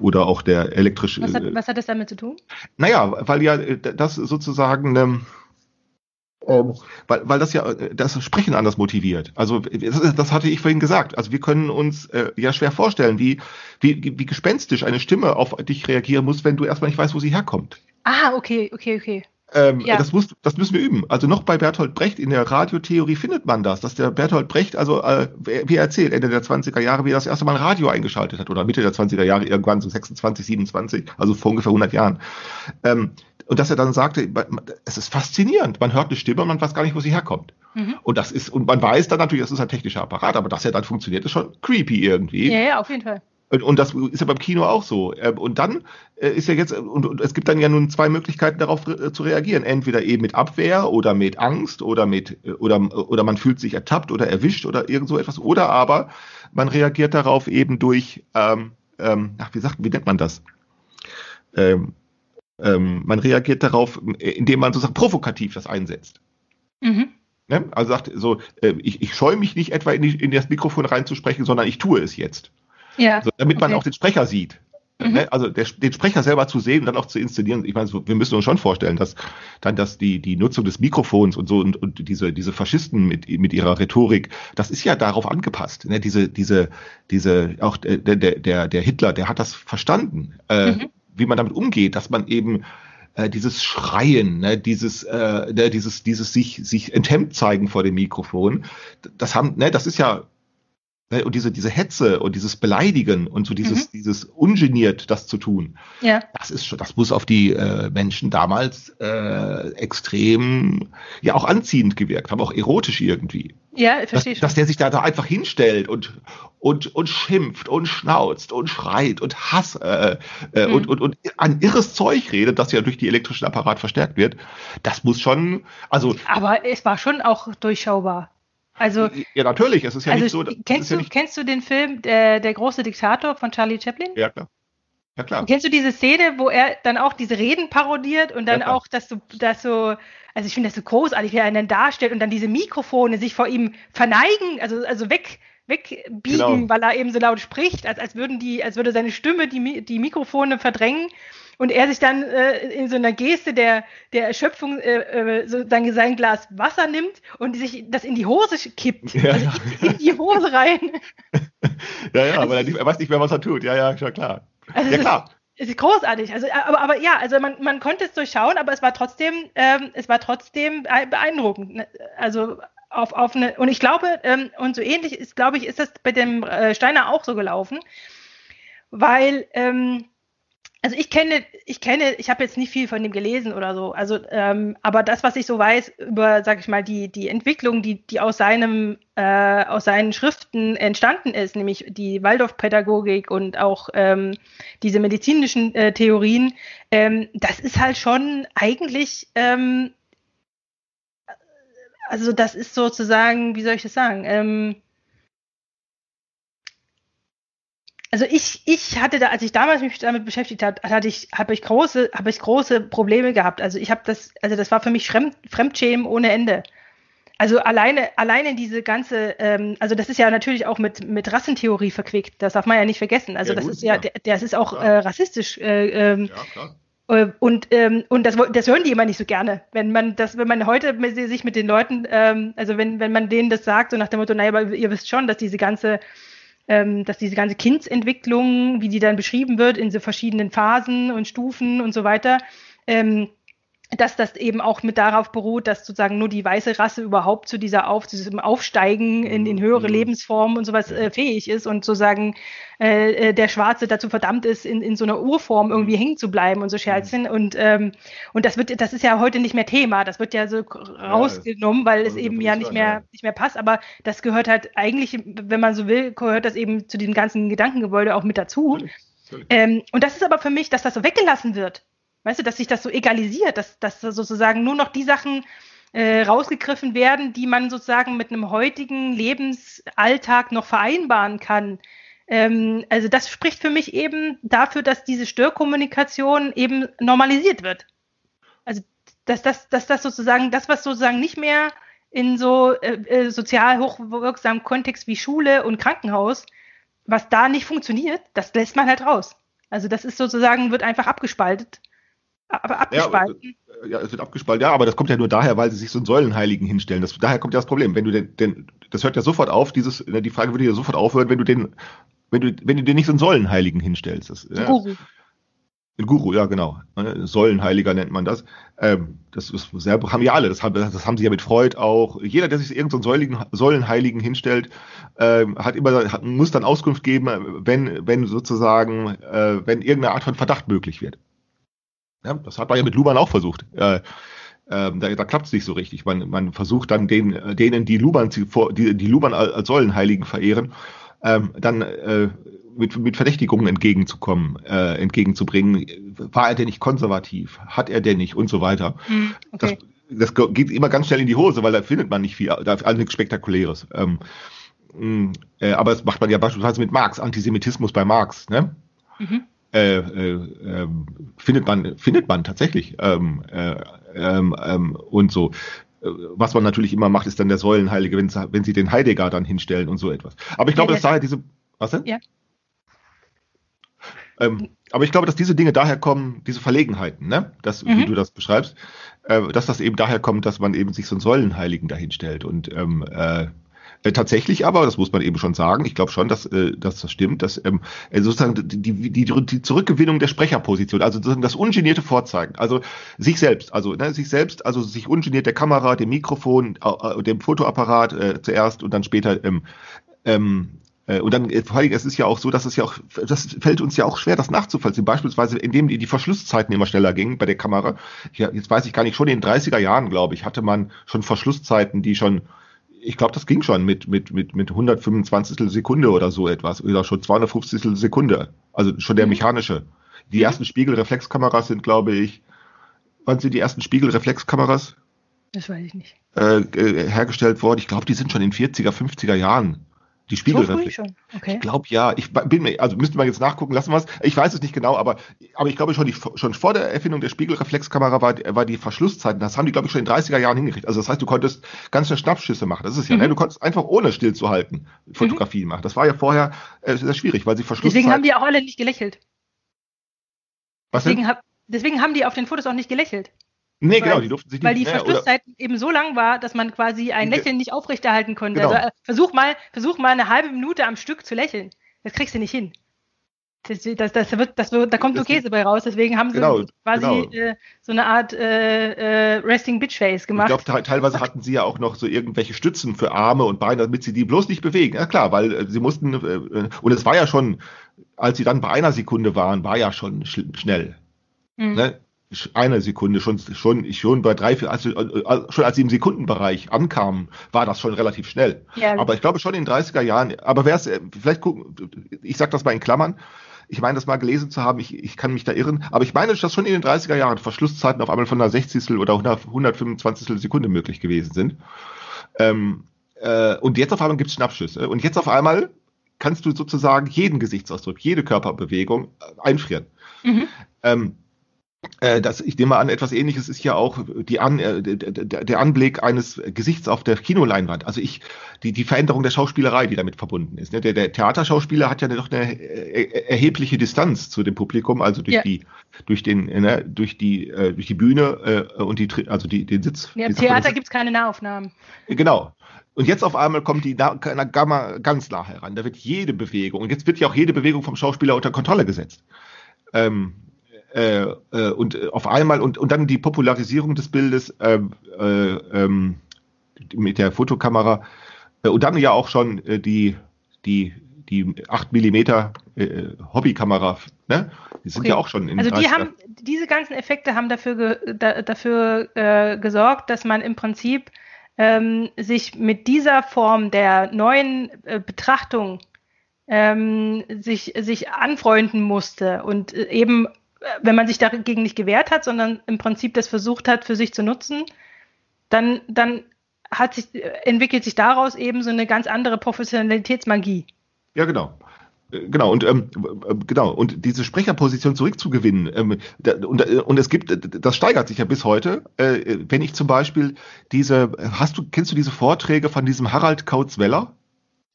oder auch der elektrische. Was hat, äh, was hat das damit zu tun? naja, weil ja äh, das sozusagen, ähm, ähm, weil, weil das ja äh, das Sprechen anders motiviert. Also das, das hatte ich vorhin gesagt. Also wir können uns äh, ja schwer vorstellen, wie, wie, wie gespenstisch eine Stimme auf dich reagieren muss, wenn du erstmal nicht weißt, wo sie herkommt. Ah, okay, okay, okay. Ähm, Ja. das, muss, das müssen wir üben. Also noch bei Bertolt Brecht in der Radiotheorie findet man das, dass der Bertolt Brecht, also äh, wie er erzählt, Ende der 20er Jahre, wie er das erste Mal ein Radio eingeschaltet hat oder Mitte der 20er Jahre, irgendwann so 26, 27, also vor ungefähr 100 Jahren. Ähm, und dass er dann sagte, es ist faszinierend, man hört eine Stimme und man weiß gar nicht, wo sie herkommt. Mhm. Und das ist, und man weiß dann natürlich, das ist ein technischer Apparat, aber dass er dann funktioniert, ist schon creepy irgendwie. Ja, ja, auf jeden Fall. Und, das ist ja beim Kino auch so. Ähm, Und dann äh, ist ja jetzt, und, und es gibt dann ja nun zwei Möglichkeiten darauf zu reagieren. Entweder eben mit Abwehr oder mit Angst oder mit, äh, oder, oder man fühlt sich ertappt oder erwischt oder irgend so etwas. Oder aber man reagiert darauf eben durch, ähm, ähm, ach, wie sagt, wie nennt man das? Ähm, ähm, man reagiert darauf, äh, indem man sozusagen provokativ das einsetzt. Mhm. Ne? Also sagt so, äh, ich, ich scheue mich nicht etwa in, die, in das Mikrofon reinzusprechen, sondern ich tue es jetzt. Ja. So, damit man Okay. auch den Sprecher sieht. Mhm. Ne? Also der, den Sprecher selber zu sehen und dann auch zu inszenieren. Ich meine, wir müssen uns schon vorstellen, dass dann dass die, die Nutzung des Mikrofons und so und, und diese, diese Faschisten mit, mit ihrer Rhetorik, das ist ja darauf angepasst. Ne? Diese, diese, diese, auch der, der, der, der Hitler, der hat das verstanden, äh, Mhm. wie man damit umgeht, dass man eben äh, dieses Schreien, ne, dieses, äh, ne, dieses, dieses sich, sich enthemmt zeigen vor dem Mikrofon, das haben, ne, das ist ja Und diese, diese Hetze und dieses Beleidigen und so dieses, dieses ungeniert, das zu tun, Ja. das ist schon, das muss auf die äh, Menschen damals äh, extrem, ja auch anziehend gewirkt haben, auch erotisch irgendwie. Ja, ich Dass, verstehe schon. dass der sich da, da einfach hinstellt und, und, und schimpft und schnauzt und schreit und Hass äh, äh, Mhm. und, und, und an irres Zeug redet, das ja durch die elektrischen Apparat verstärkt wird. Das muss schon, also Aber es war schon auch durchschaubar. Also, ja natürlich, es ist ja also nicht so, kennst, ja du, nicht, kennst du den Film der, der große Diktator von Charlie Chaplin? ja klar. Ja klar. Kennst du diese Szene, wo er dann auch diese Reden parodiert und dann Ja, auch das so, das so, also ich finde das so großartig, wie er ihn dann darstellt und dann diese Mikrofone sich vor ihm verneigen, also, also weg, wegbiegen, Genau. weil er eben so laut spricht, als, als würden die, als würde seine Stimme die, die Mikrofone verdrängen und er sich dann äh, in so einer Geste der, der Erschöpfung äh, äh, so dann sein Glas Wasser nimmt und sich das in die Hose kippt. Ja, also ja. in, in die Hose rein. Ja, ja, aber er, nicht, er weiß nicht mehr, was er tut. Ja, ja, schon klar. Also Ja, klar. Es ist großartig. Also, aber, aber ja, also man, man konnte es durchschauen, aber es war trotzdem, ähm, es war trotzdem bee- beeindruckend. ne? Also auf, auf eine, und ich glaube, ähm, und so ähnlich ist, glaube ich, ist das bei dem äh, Steiner auch so gelaufen, weil, ähm, also ich kenne, ich kenne, ich habe jetzt nicht viel von dem gelesen oder so, also, ähm, aber das, was ich so weiß über, sag ich mal, die, die Entwicklung, die, die aus seinem, äh, aus seinen Schriften entstanden ist, nämlich die Waldorfpädagogik und auch ähm, diese medizinischen äh, Theorien, ähm, das ist halt schon eigentlich, ähm, also das ist sozusagen, wie soll ich das sagen, ähm, also ich, ich hatte da, als ich damals mich damit beschäftigt habe, hatte ich, habe ich große, habe ich große Probleme gehabt. Also ich habe das, also das war für mich Fremd, Fremdschämen ohne Ende. Also alleine, alleine diese ganze, ähm, also das ist ja natürlich auch mit, mit Rassentheorie verquickt, das darf man ja nicht vergessen. Also Ja, das gut, ist ja, ja. der- das ist auch äh, rassistisch. Äh, ähm, Ja, klar. äh, Und, ähm, und das, das hören die immer nicht so gerne. Wenn man das, wenn man heute sich mit den Leuten, ähm, also wenn, wenn man denen das sagt, so nach dem Motto, naja, aber ihr wisst schon, dass diese ganze, ähm, dass diese ganze Kindsentwicklung, wie die dann beschrieben wird, in so verschiedenen Phasen und Stufen und so weiter, ähm, dass das eben auch mit darauf beruht, dass sozusagen nur die weiße Rasse überhaupt zu dieser Auf, zu diesem Aufsteigen in, in höhere Mhm. Lebensformen und sowas äh, fähig ist und sozusagen äh, äh, der Schwarze dazu verdammt ist, in, in so einer Urform irgendwie Mhm. hängen zu bleiben und so Scherzchen. Und, ähm, und das wird, das ist ja heute nicht mehr Thema. Das wird ja so rausgenommen, weil es wollte ich eben ja nicht mehr, ja. nicht mehr passt. Aber das gehört halt eigentlich, wenn man so will, gehört das eben zu diesem ganzen Gedankengebäude auch mit dazu. Ähm, und das ist aber für mich, dass das so weggelassen wird. Weißt du, dass sich das so egalisiert, dass, dass sozusagen nur noch die Sachen äh, rausgegriffen werden, die man sozusagen mit einem heutigen Lebensalltag noch vereinbaren kann. Ähm, also das spricht für mich eben dafür, dass diese Störkommunikation eben normalisiert wird. Also dass das, dass das sozusagen, das, was sozusagen nicht mehr in so äh, äh, sozial hochwirksamen Kontext wie Schule und Krankenhaus, was da nicht funktioniert, das lässt man halt raus. Also das ist sozusagen, wird einfach abgespaltet. Aber abgespalten. Ja, ja, es wird abgespalten, ja, aber das kommt ja nur daher, weil sie sich so einen Säulenheiligen hinstellen. Das, daher kommt ja das Problem. Wenn du den, den, das hört ja sofort auf, dieses, die Frage würde ja sofort aufhören, wenn du den, wenn du, wenn du dir nicht so einen Säulenheiligen hinstellst. Das, ja, Guru. Ein Guru, ja, genau. Säulenheiliger nennt man das. Ähm, das ist sehr, haben ja alle, das haben, das haben sie ja mit Freud auch. Jeder, der sich irgendeinen so Säulenheiligen hinstellt, ähm, hat immer, hat, muss dann Auskunft geben, wenn, wenn sozusagen, äh, wenn irgendeine Art von Verdacht möglich wird. Ja, das hat man ja mit Luban auch versucht. Äh, ähm, da, da klappt es nicht so richtig. Man, man versucht dann den, denen, die Luban, die, die Luban als Säulenheiligen verehren, ähm, dann äh, mit, mit Verdächtigungen entgegenzukommen, äh, entgegenzubringen. War er denn nicht konservativ? Hat er denn nicht? Und so weiter. Hm, okay. das, das geht immer ganz schnell in die Hose, weil da findet man nicht viel, da ist nichts Spektakuläres. Ähm, mh, äh, aber das macht man ja beispielsweise mit Marx, Antisemitismus bei Marx, ne? Mhm. Äh, äh, ähm, findet man findet man tatsächlich ähm, äh, ähm, ähm und so was man natürlich immer macht, ist dann der Säulenheilige, wenn, wenn sie den Heidegger dann hinstellen und so etwas. Aber ich glaube, ja, das daher diese. Was denn? Ja. Ähm, aber ich glaube, dass diese Dinge daher kommen, diese Verlegenheiten, ne? Das, mhm. wie du das beschreibst, äh, dass das eben daher kommt, dass man eben sich so einen Säulenheiligen dahinstellt. Und ähm, äh, äh, tatsächlich aber, das muss man eben schon sagen, ich glaube schon, dass, äh, dass das stimmt, dass ähm, äh, sozusagen die, die, die, die Zurückgewinnung der Sprecherposition, also sozusagen das ungenierte Vorzeigen, also sich selbst, also ne, sich selbst, also sich ungeniert der Kamera, dem Mikrofon, äh, dem Fotoapparat äh, zuerst und dann später ähm, ähm, äh, und dann, äh, vor allem, es ist ja auch so, dass es ja auch, das fällt uns ja auch schwer, das nachzuvollziehen. Beispielsweise, indem die, die Verschlusszeiten immer schneller gingen bei der Kamera. Ja, jetzt weiß ich gar nicht, schon in den 30er Jahren, glaube ich, hatte man schon Verschlusszeiten, die schon, ich glaube, das ging schon mit, mit, mit, mit 125 Sekunde oder so etwas, oder schon 250 Sekunde. Also schon der mhm. mechanische. Die ersten Spiegelreflexkameras sind, glaube ich, wann sind die ersten Spiegelreflexkameras? Das weiß ich nicht. Äh hergestellt worden. Ich glaube, die sind schon in 40er, 50er Jahren. Die Spiegelreflexion. So okay. Ich glaube ja. Ich bin mir, also müsste man jetzt nachgucken, lassen wir es. Ich weiß es nicht genau, aber, aber ich glaube schon, die, schon vor der Erfindung der Spiegelreflexkamera war, war die Verschlusszeit, das haben die, glaube ich, schon in den 30er Jahren hingekriegt. Also das heißt, du konntest ganz schnell Schnappschüsse machen. Das ist ja, ne? mhm. ne? Du konntest einfach ohne stillzuhalten Fotografien mhm. machen. Das war ja vorher äh, sehr schwierig, weil sie Verschlusszeit. Deswegen haben die auch alle nicht gelächelt. Was deswegen, hab, deswegen haben die auf den Fotos auch nicht gelächelt. Nee, genau, die durften sich nicht. Weil die Verschlusszeit eben so lang war, dass man quasi ein Lächeln nicht aufrechterhalten konnte. Genau. Also, äh, versuch, mal, versuch mal eine halbe Minute am Stück zu lächeln. Das kriegst du nicht hin. Das, das, das wird, das wird, da kommt nur Käse bei raus. Deswegen haben sie genau, quasi genau. Äh, so eine Art äh, äh, Resting Bitch Face gemacht. Ich glaube, teilweise hatten sie ja auch noch so irgendwelche Stützen für Arme und Beine, damit sie die bloß nicht bewegen. Ja klar, weil äh, sie mussten, äh, und es war ja schon, als sie dann bei einer Sekunde waren, war ja schon schnell. Mhm. Ne? Eine Sekunde schon schon schon bei drei vier, also äh, schon als sie im Sekundenbereich ankamen, war das schon relativ schnell. Ja. Aber ich glaube schon in den 30er Jahren. Aber wer es vielleicht gucken, ich sag das mal in Klammern. Ich meine, das mal gelesen zu haben, ich, ich kann mich da irren, aber ich meine, dass schon in den 30er Jahren Verschlusszeiten auf einmal von einer 60. oder 100, 125. Sekunde möglich gewesen sind. Ähm, äh, und jetzt auf einmal gibt es Schnappschüsse. Und jetzt auf einmal kannst du sozusagen jeden Gesichtsausdruck, jede Körperbewegung äh, einfrieren. Mhm. Ähm, äh, das, ich nehme an, etwas ähnliches ist ja auch die An, äh, der Anblick eines Gesichts auf der Kinoleinwand. Also ich, die, die Veränderung der Schauspielerei, die damit verbunden ist. Ne? Der, der Theaterschauspieler hat ja noch eine äh, erhebliche Distanz zu dem Publikum, also durch ja. die, durch den, ne, durch die, durch die Bühne und die, also die, den Sitz. Ja, Im Theater gibt es keine Nahaufnahmen. Genau. Und jetzt auf einmal kommt die Gamma ganz nah heran. Da wird jede Bewegung, und jetzt wird ja auch jede Bewegung vom Schauspieler unter Kontrolle gesetzt. Ähm, äh, äh, und auf einmal und, und dann die Popularisierung des Bildes äh, äh, ähm, mit der Fotokamera äh, und dann ja auch schon äh, die, die, die 8 mm Hobbykamera, ne? Die sind okay. ja auch schon in Also die haben, diese ganzen Effekte haben dafür, ge, da, dafür gesorgt, dass man im Prinzip ähm, sich mit dieser Form der neuen Betrachtung ähm, sich, sich anfreunden musste und eben wenn man sich dagegen nicht gewehrt hat, sondern im Prinzip das versucht hat, für sich zu nutzen, dann, dann hat sich, entwickelt sich daraus eben so eine ganz andere Professionalitätsmagie. Ja, genau. Äh, Genau, und ähm, äh, genau, und diese Sprecherposition zurückzugewinnen, ähm, da, und, äh, und es gibt, das steigert sich ja bis heute, äh, wenn ich zum Beispiel diese, hast du, kennst du diese Vorträge von diesem Harald Kautz-Weller?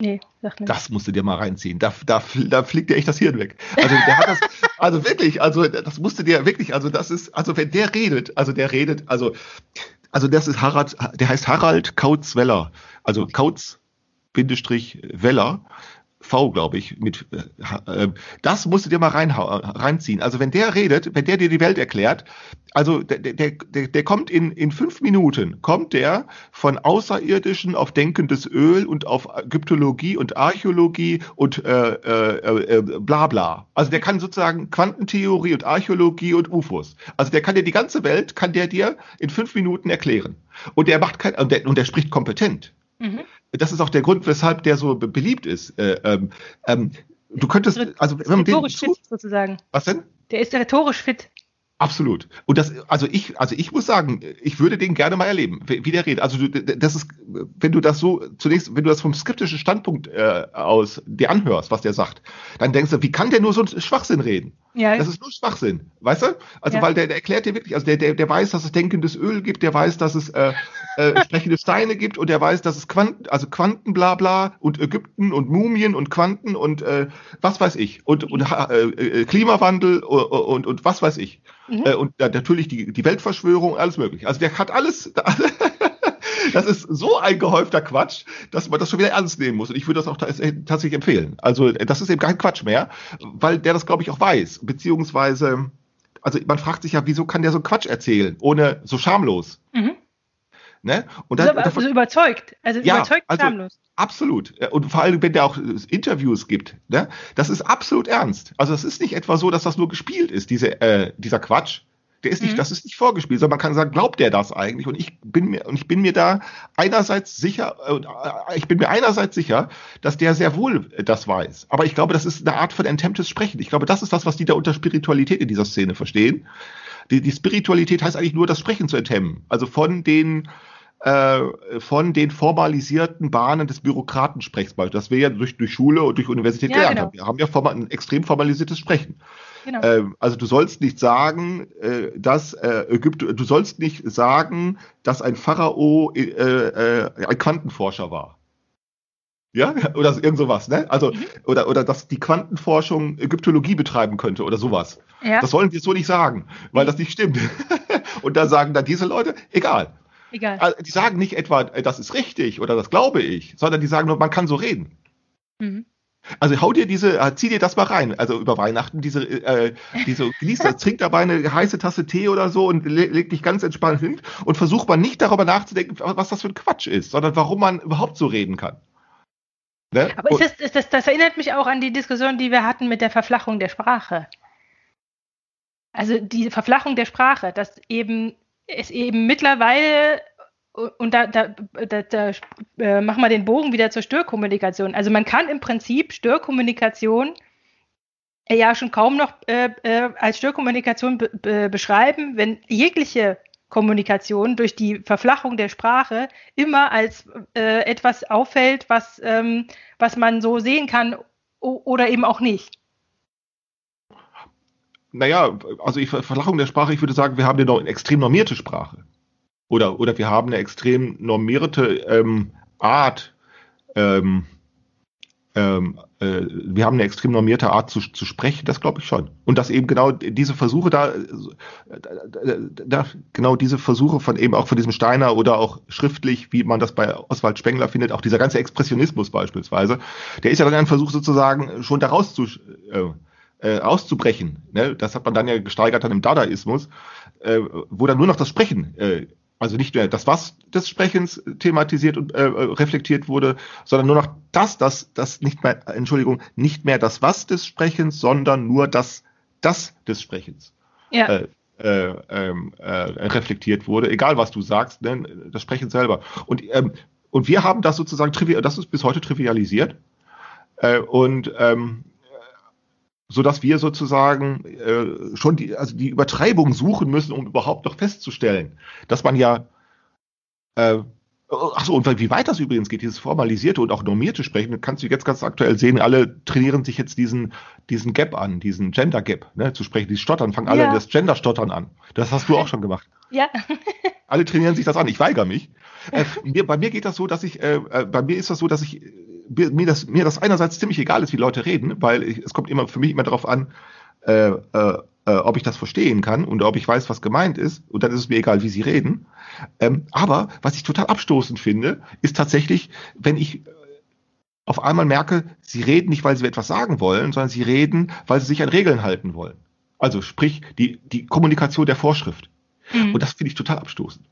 Nee, sag mir. Das musst du dir mal reinziehen. Da, da, da fliegt dir echt das Hirn weg. Also der hat das, also wirklich, also das musst du dir wirklich, also das ist, also wenn der redet, also der redet, also, also das ist Harald, der heißt Harald Kautz-Weller. Also Kautz Bindestrich Weller. V, glaube ich, mit äh, das musst du dir mal rein, reinziehen. Also wenn der redet, wenn der dir die Welt erklärt, also der, der, der, der kommt in, in fünf Minuten, kommt der von Außerirdischen auf denkendes Öl und auf Ägyptologie und Archäologie und äh, äh, äh, bla bla. Also der kann sozusagen Quantentheorie und Archäologie und UFOs. Also der kann dir die ganze Welt, kann der dir in fünf Minuten erklären. Und der macht kein, und der, und der spricht kompetent. Mhm. Das ist auch der Grund, weshalb der so be beliebt ist. Äh, ähm, ähm, du könntest, also wenn man den rhetorisch zu, fit sozusagen. was denn? Der ist rhetorisch fit. Absolut. Und das, also ich, also ich muss sagen, ich würde den gerne mal erleben, wie der redet. Also du, das ist, wenn du das so zunächst, wenn du das vom skeptischen Standpunkt äh, aus dir anhörst, was der sagt, dann denkst du, wie kann der nur so einen Schwachsinn reden? Ja, Das ist nur Schwachsinn, weißt du? Also Ja. weil der, der erklärt dir wirklich, also der, der, der weiß, dass es denkendes Öl gibt, der weiß, dass es äh, äh, sprechende Steine gibt und der weiß, dass es Quanten, also Quantenblabla und Ägypten und Mumien und Quanten und äh, was weiß ich und, und äh, äh, Klimawandel und, und, und was weiß ich. Mhm. Äh, und äh, natürlich die, die Weltverschwörung, alles mögliche. Also der hat alles. Das ist so ein gehäufter Quatsch, dass man das schon wieder ernst nehmen muss. Und ich würde das auch tats- tatsächlich empfehlen. Also das ist eben kein Quatsch mehr, weil der das, glaube ich, auch weiß. Beziehungsweise, also man fragt sich ja, wieso kann der so Quatsch erzählen, ohne so schamlos. Mhm. Ne? Und So, dann, so überzeugt. Also Ja, überzeugt also- schamlos. Absolut. Und vor allem, wenn der auch Interviews gibt, ne? das ist absolut ernst. Also es ist nicht etwa so, dass das nur gespielt ist, diese, äh, dieser Quatsch. Der ist nicht, Mhm. das ist nicht vorgespielt, sondern man kann sagen, glaubt der das eigentlich? Und ich bin mir, und ich bin mir da einerseits sicher, äh, äh, ich bin mir einerseits sicher, dass der sehr wohl äh, das weiß. Aber ich glaube, das ist eine Art von enthemmtes Sprechen. Ich glaube, das ist das, was die da unter Spiritualität in dieser Szene verstehen. Die, die Spiritualität heißt eigentlich nur, das Sprechen zu enthemmen. Also von den, äh, von den formalisierten Bahnen des Bürokratensprechs, das wir ja durch, durch Schule und durch Universität Ja, gelernt genau. haben. Wir haben ja formal, ein extrem formalisiertes Sprechen. Genau. Ähm, also du sollst nicht sagen, äh, dass äh, Ägypten, du sollst nicht sagen, dass ein Pharao ein Quantenforscher war. Ja, oder irgend sowas, ne? Also, Mhm. oder, oder dass die Quantenforschung Ägyptologie betreiben könnte oder sowas. ja, Das sollen wir so nicht sagen, weil das nicht stimmt. Und da sagen dann diese Leute, egal. Egal. Also, die sagen nicht etwa, äh, das ist richtig oder das glaube ich, sondern die sagen nur, man kann so reden. Mhm. Also hau dir diese, äh, zieh dir das mal rein. Also über Weihnachten diese, äh, diese, genieß das, trink dabei eine heiße Tasse Tee oder so und le leg dich ganz entspannt hin und versuch mal nicht darüber nachzudenken, was das für ein Quatsch ist, sondern warum man überhaupt so reden kann. Ne? Aber ist das, ist das, das erinnert mich auch an die Diskussion, die wir hatten mit der Verflachung der Sprache. Also die Verflachung der Sprache, dass eben es eben mittlerweile und da, da, da, da äh, machen wir den Bogen wieder zur Störkommunikation. Also man kann im Prinzip Störkommunikation äh, ja schon kaum noch äh, äh, als Störkommunikation be be beschreiben, wenn jegliche Kommunikation durch die Verflachung der Sprache immer als äh, etwas auffällt, was, ähm, was man so sehen kann oder eben auch nicht. Naja, also ich Verlachung der Sprache, ich würde sagen, wir haben eine extrem normierte Sprache. Oder, oder wir haben eine extrem normierte ähm, Art, ähm, ähm, äh, wir haben eine extrem normierte Art zu, zu sprechen, das glaube ich schon. Und dass eben genau diese Versuche da, da, da, genau diese Versuche von eben auch von diesem Steiner oder auch schriftlich, wie man das bei Oswald Spengler findet, auch dieser ganze Expressionismus beispielsweise, der ist ja dann ein Versuch sozusagen schon daraus zu, äh, äh, auszubrechen. Ne? Das hat man dann ja gesteigert dann im Dadaismus, äh, wo dann nur noch das Sprechen, äh, also nicht mehr das Was des Sprechens thematisiert und äh, reflektiert wurde, sondern nur noch das, das, das nicht mehr, Entschuldigung, nicht mehr das Was des Sprechens, sondern nur das Das des Sprechens. Ja, Äh, äh, ähm, äh, reflektiert wurde, egal was du sagst, ne, das Sprechen selber. Und, ähm, und wir haben das sozusagen, trivial, das ist bis heute trivialisiert. Äh, und ähm, so dass wir sozusagen äh, schon die, also die Übertreibung suchen müssen, um überhaupt noch festzustellen, dass man ja äh, Achso, und wie weit das übrigens geht, dieses formalisierte und auch normierte Sprechen, kannst du jetzt ganz aktuell sehen, alle trainieren sich jetzt diesen, diesen Gap an, diesen Gender Gap, ne, zu sprechen, dieses Stottern, fangen alle Ja. das Gender-Stottern an. Das hast du auch schon gemacht. Ja. Alle trainieren sich das an. Ich weigere mich. Äh, mir, bei mir geht das so, dass ich, äh, äh, bei mir ist das so, dass ich, mir das, mir das einerseits ziemlich egal ist, wie Leute reden, weil ich, es kommt immer für mich immer darauf an, äh, äh, äh, ob ich das verstehen kann und ob ich weiß, was gemeint ist. Und dann ist es mir egal, wie sie reden. Ähm, aber was ich total abstoßend finde, ist tatsächlich, wenn ich auf einmal merke, sie reden nicht, weil sie etwas sagen wollen, sondern sie reden, weil sie sich an Regeln halten wollen. Also sprich, die, die Kommunikation der Vorschrift. Mhm. Und das finde ich total abstoßend.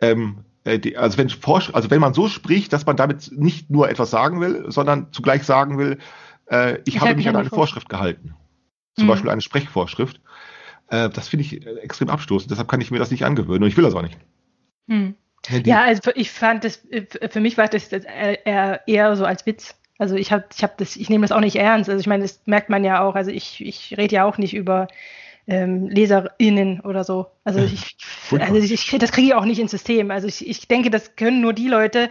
Ähm, äh, die, also, wenn also wenn man so spricht, dass man damit nicht nur etwas sagen will, sondern zugleich sagen will, äh, ich, Ich habe mich an eine Vorschrift gehalten. Zum Mhm. Beispiel eine Sprechvorschrift. Äh, das finde ich äh, extrem abstoßend. Deshalb kann ich mir das nicht angewöhnen und ich will das auch nicht. Hm. Die- Ja, also ich fand das, äh, für mich war das eher, so als Witz. Also ich habe ich hab das, ich nehme das auch nicht ernst. Also ich meine, das merkt man ja auch. Also ich, ich rede ja auch nicht über ähm, LeserInnen oder so. Also ich, also ich das kriege ich auch nicht ins System. Also ich, ich denke, das können nur die Leute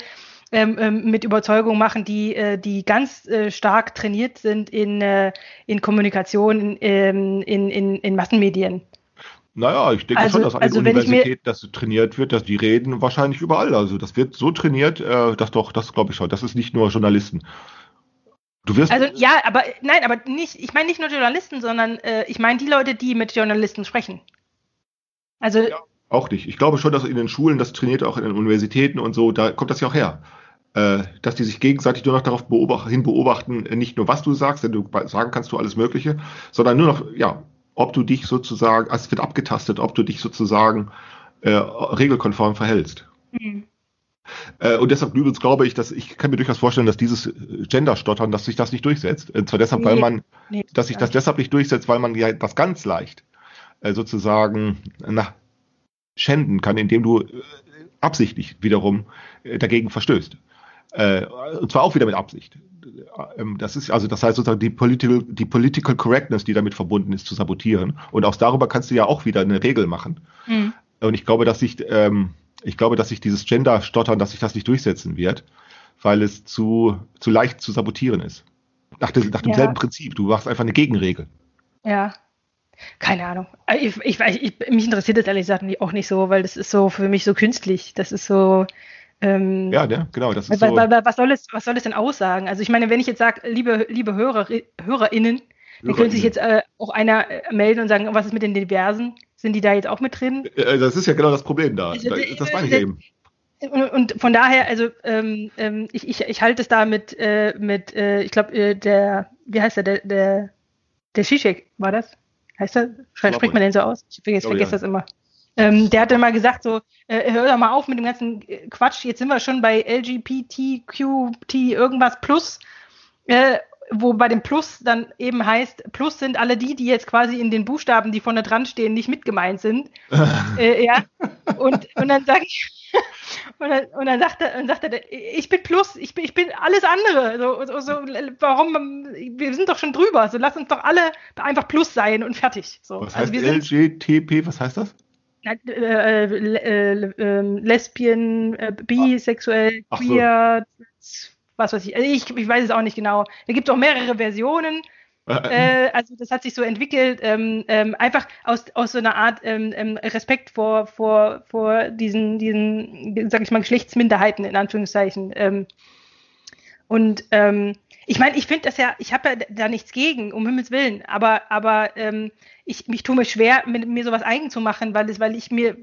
ähm, ähm, mit Überzeugung machen, die, äh, die ganz äh, stark trainiert sind in, äh, in Kommunikation, ähm, in, in, in Massenmedien. Naja, ich denke Also- schon, dass an also mir- Universitäten das trainiert wird, dass die reden wahrscheinlich überall. Also das wird so trainiert, äh, dass doch, das glaube ich schon. Das ist nicht nur Journalisten. Du wirst Also ja, aber nein, aber nicht, ich meine nicht nur Journalisten, sondern äh, ich meine die Leute, die mit Journalisten sprechen. Also Ja. auch nicht. Ich glaube schon, dass in den Schulen das trainiert, auch in den Universitäten und so, da kommt das ja auch her. Äh, dass die sich gegenseitig nur noch darauf beobacht, hin beobachten, nicht nur was du sagst, denn du sagen kannst du alles Mögliche, sondern nur noch, ja, ob du dich sozusagen, also es wird abgetastet, ob du dich sozusagen äh, regelkonform verhältst. hm, Äh, und deshalb übrigens glaube ich, dass ich kann mir durchaus vorstellen, dass dieses äh, Gender-Stottern, dass sich das nicht durchsetzt. Und zwar deshalb, weil Nee. man, nee, dass sich das deshalb nicht durchsetzt, weil man ja das ganz leicht äh, sozusagen na, schänden kann, indem du äh, absichtlich wiederum äh, dagegen verstößt. Äh, und zwar auch wieder mit Absicht. Ähm, das ist also, das heißt sozusagen die Political, die Political Correctness, die damit verbunden ist, zu sabotieren. Und auch darüber kannst du ja auch wieder eine Regel machen. hm, Und ich glaube, dass sich, ähm, ich glaube, dass sich dieses Gender-Stottern, dass sich das nicht durchsetzen wird, weil es zu, zu leicht zu sabotieren ist. Nach, des, nach demselben Ja. Prinzip. Du machst einfach eine Gegenregel. ja. Keine Ahnung. Äh, Ich, ich, ich, mich interessiert das ehrlich gesagt auch nicht so, weil das ist so für mich so künstlich. Das ist so. Ähm, Ja, ne? genau. Das ist so. wa- wa- was, soll es, was soll es denn aussagen? Also ich meine, wenn ich jetzt sage, liebe, liebe Hörer, HörerInnen, dann könnte sich jetzt äh, auch einer äh, melden und sagen, was ist mit den Diversen? Sind die da jetzt auch mit drin? Äh, Das ist ja genau das Problem da. Also, Da- äh, das meine ich äh, eben. Und, von daher, also ähm, ähm, ich, ich, ich halte es da mit, äh, mit äh, ich glaube, äh, der, wie heißt der, der, der, der Zizek, war das? Heißt er? Spricht man den so aus? Ich vergesse, Oh, vergesse ja. das immer. Ähm, der hatte mal gesagt so, äh, hör doch mal auf mit dem ganzen äh, Quatsch, jetzt sind wir schon bei LGBTQT irgendwas plus, äh, wo bei dem Plus dann eben heißt, Plus sind alle die, die jetzt quasi in den Buchstaben, die vorne dran stehen, nicht mit gemeint sind. äh, ja. Und, und dann sage ich, und dann, und dann sagt er, und sagt er, ich bin Plus, ich bin, ich bin alles andere. So, so, so, warum? Wir sind doch schon drüber. So lass uns doch alle einfach Plus sein und fertig. So, Was also heißt LGTP? Was heißt das? äh, äh, äh, äh, Lesbien, äh, bisexuell, Ach so. Was weiß ich. Also ich. Ich weiß es auch nicht genau. Da gibt es auch mehrere Versionen. Äh, also das hat sich so entwickelt, ähm, ähm, einfach aus, aus so einer Art ähm, ähm, Respekt vor, vor, vor diesen, diesen, sag ich mal, Geschlechtsminderheiten in Anführungszeichen. Ähm, und ähm, ich meine, ich finde das ja, ich habe ja da nichts gegen, um Himmels Willen, aber, aber ähm, ich mich tue mir schwer, mir, mir sowas eigen zu machen, weil es, weil ich mir,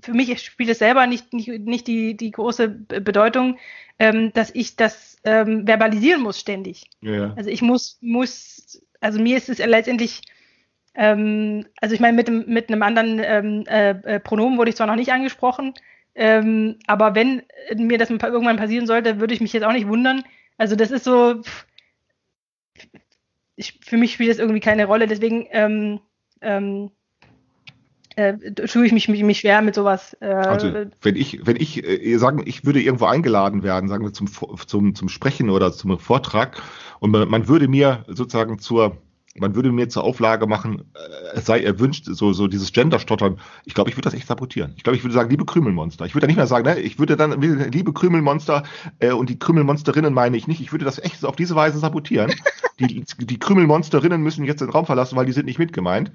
für mich spielt es selber nicht, nicht, nicht die, die große Bedeutung, ähm, dass ich das ähm, verbalisieren muss ständig. ja. Also ich muss, muss, also mir ist es letztendlich, ähm, also ich meine, mit, mit einem anderen ähm, äh, äh, Pronomen wurde ich zwar noch nicht angesprochen, ähm, aber wenn mir das irgendwann passieren sollte, würde ich mich jetzt auch nicht wundern. Also das ist so, ich, für mich spielt das irgendwie keine Rolle, deswegen ähm, ähm, äh, tue ich mich, mich, mich schwer mit sowas. Äh, Also, wenn ich, wenn ich äh, sagen, ich würde irgendwo eingeladen werden, sagen wir zum, zum, zum Sprechen oder zum Vortrag, und man, man würde mir sozusagen zur, man würde mir zur Auflage machen, äh, es sei erwünscht, so, so dieses Gender-Stottern. Ich glaube, ich würde das echt sabotieren. Ich glaube, ich würde sagen, liebe Krümelmonster. Ich würde da nicht mehr sagen, ne? ich würde dann, liebe Krümelmonster, äh, und die Krümelmonsterinnen meine ich nicht, ich würde das echt so auf diese Weise sabotieren. die, die Krümelmonsterinnen müssen jetzt den Raum verlassen, weil die sind nicht mitgemeint.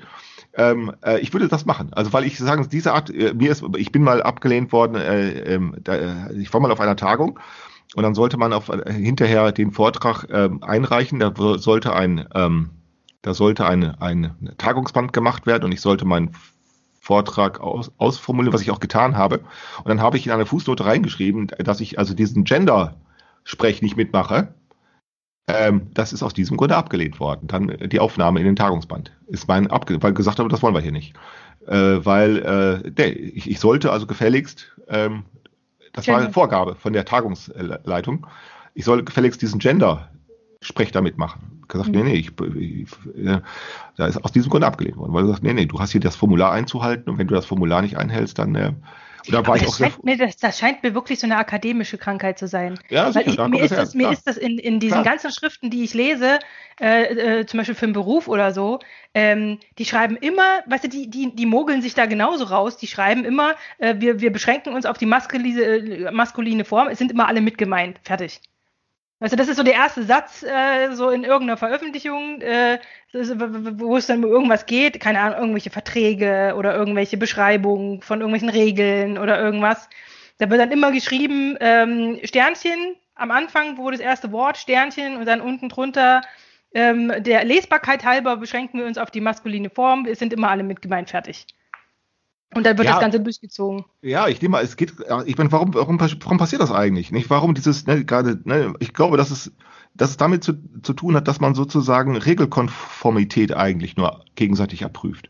Ähm, äh, ich würde das machen. Also weil ich sagen, diese Art, äh, mir ist, ich bin mal abgelehnt worden, äh, ähm, da, äh, ich war mal auf einer Tagung und dann sollte man auf, äh, hinterher den Vortrag ähm, einreichen. Da sollte ein, ähm, da sollte ein, ein Tagungsband gemacht werden und ich sollte meinen Vortrag aus, ausformulieren, was ich auch getan habe. Und dann habe ich in eine Fußnote reingeschrieben, dass ich also diesen Gender-Sprech nicht mitmache. Ähm, das ist aus diesem Grunde abgelehnt worden. Dann die Aufnahme in den Tagungsband ist mein abgelehnt, weil gesagt habe, das wollen wir hier nicht. Äh, weil äh, der, ich, ich sollte also gefälligst, ähm, das Gender. war eine Vorgabe von der Tagungsleitung, ich soll gefälligst diesen Gender-Sprech damit machen. Gesagt, nee, nee, ich, ich, äh, da ist aus diesem Grunde abgelehnt worden, weil er sagt, nee, nee, du hast hier das Formular einzuhalten und wenn du das Formular nicht einhältst, dann äh, da war ich das, auch scheint mir, das, das, scheint mir wirklich so eine akademische Krankheit zu sein. Ja, sicher, ich, mir, ist das, mir ist das in, in diesen Klar. ganzen Schriften, die ich lese, äh, äh, zum Beispiel für einen Beruf oder so, ähm, die schreiben immer, weißt du, die, die, die mogeln sich da genauso raus, die schreiben immer, äh, wir, wir beschränken uns auf die maskuline, äh, maskuline Form, es sind immer alle mitgemeint. Fertig. Also das ist so der erste Satz äh, so in irgendeiner Veröffentlichung, äh, wo es dann um irgendwas geht, keine Ahnung, irgendwelche Verträge oder irgendwelche Beschreibungen von irgendwelchen Regeln oder irgendwas. Da wird dann immer geschrieben ähm, Sternchen am Anfang, wo das erste Wort Sternchen und dann unten drunter ähm, der Lesbarkeit halber beschränken wir uns auf die maskuline Form. Wir sind immer alle mit gemeint fertig. Und dann wird ja, das Ganze durchgezogen. Ja, ich nehme mal, es geht, ich meine, warum, warum, warum passiert das eigentlich? Nicht? Warum dieses, ne, gerade, ne, ich glaube, dass es, dass es damit zu, zu tun hat, dass man sozusagen Regelkonformität eigentlich nur gegenseitig abprüft.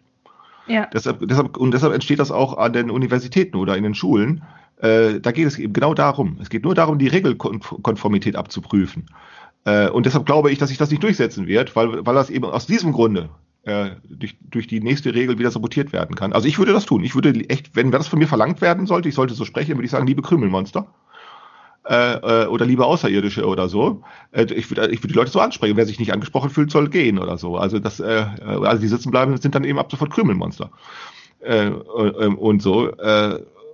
Ja. Deshalb, deshalb, und deshalb entsteht das auch an den Universitäten oder in den Schulen. Äh, da geht es eben genau darum. Es geht nur darum, die Regelkonformität abzuprüfen. Äh, und deshalb glaube ich, dass sich das nicht durchsetzen wird, weil, weil das eben aus diesem Grunde äh, durch, durch die nächste Regel wieder sabotiert werden kann. Also ich würde das tun. Ich würde echt, wenn das von mir verlangt werden sollte, ich sollte so sprechen, würde ich sagen, liebe Krümelmonster. Äh, äh, oder liebe Außerirdische oder so. Äh, ich würde ich würd die Leute so ansprechen. Wer sich nicht angesprochen fühlt, soll gehen oder so. Also das, also die sitzen bleiben, sind dann eben ab sofort Krümelmonster. Äh, ähm, und so.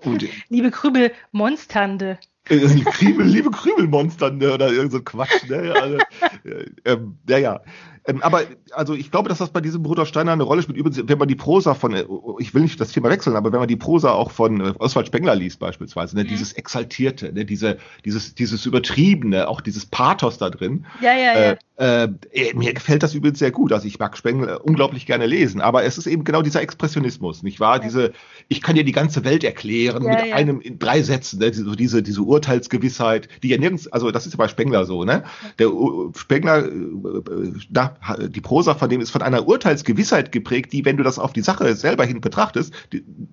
Und, liebe Krümelmonsternde. liebe, liebe Krümelmonster ne, oder irgend so Quatsch. Ne? Also, äh, ähm, ja, ja. Ähm, aber also ich glaube, dass das bei diesem Bruder Steiner eine Rolle spielt. Übrigens, wenn man die Prosa von, äh, ich will nicht das Thema wechseln, aber wenn man die Prosa auch von äh, Oswald Spengler liest beispielsweise, ne, mhm. dieses Exaltierte, ne, diese, dieses, dieses Übertriebene, auch dieses Pathos da drin. Ja, ja, ja. Äh, äh, äh, mir gefällt das übrigens sehr gut. Also ich mag Spengler unglaublich gerne lesen, aber es ist eben genau dieser Expressionismus, nicht wahr? Ja. Diese, ich kann dir die ganze Welt erklären ja, mit ja. einem in drei Sätzen, ne? diese, diese, diese Urteilsgewissheit, die ja nirgends, also das ist ja bei Spengler so, ne? Der uh, Spengler, äh, die Prosa von dem ist von einer Urteilsgewissheit geprägt, die, wenn du das auf die Sache selber hin betrachtest,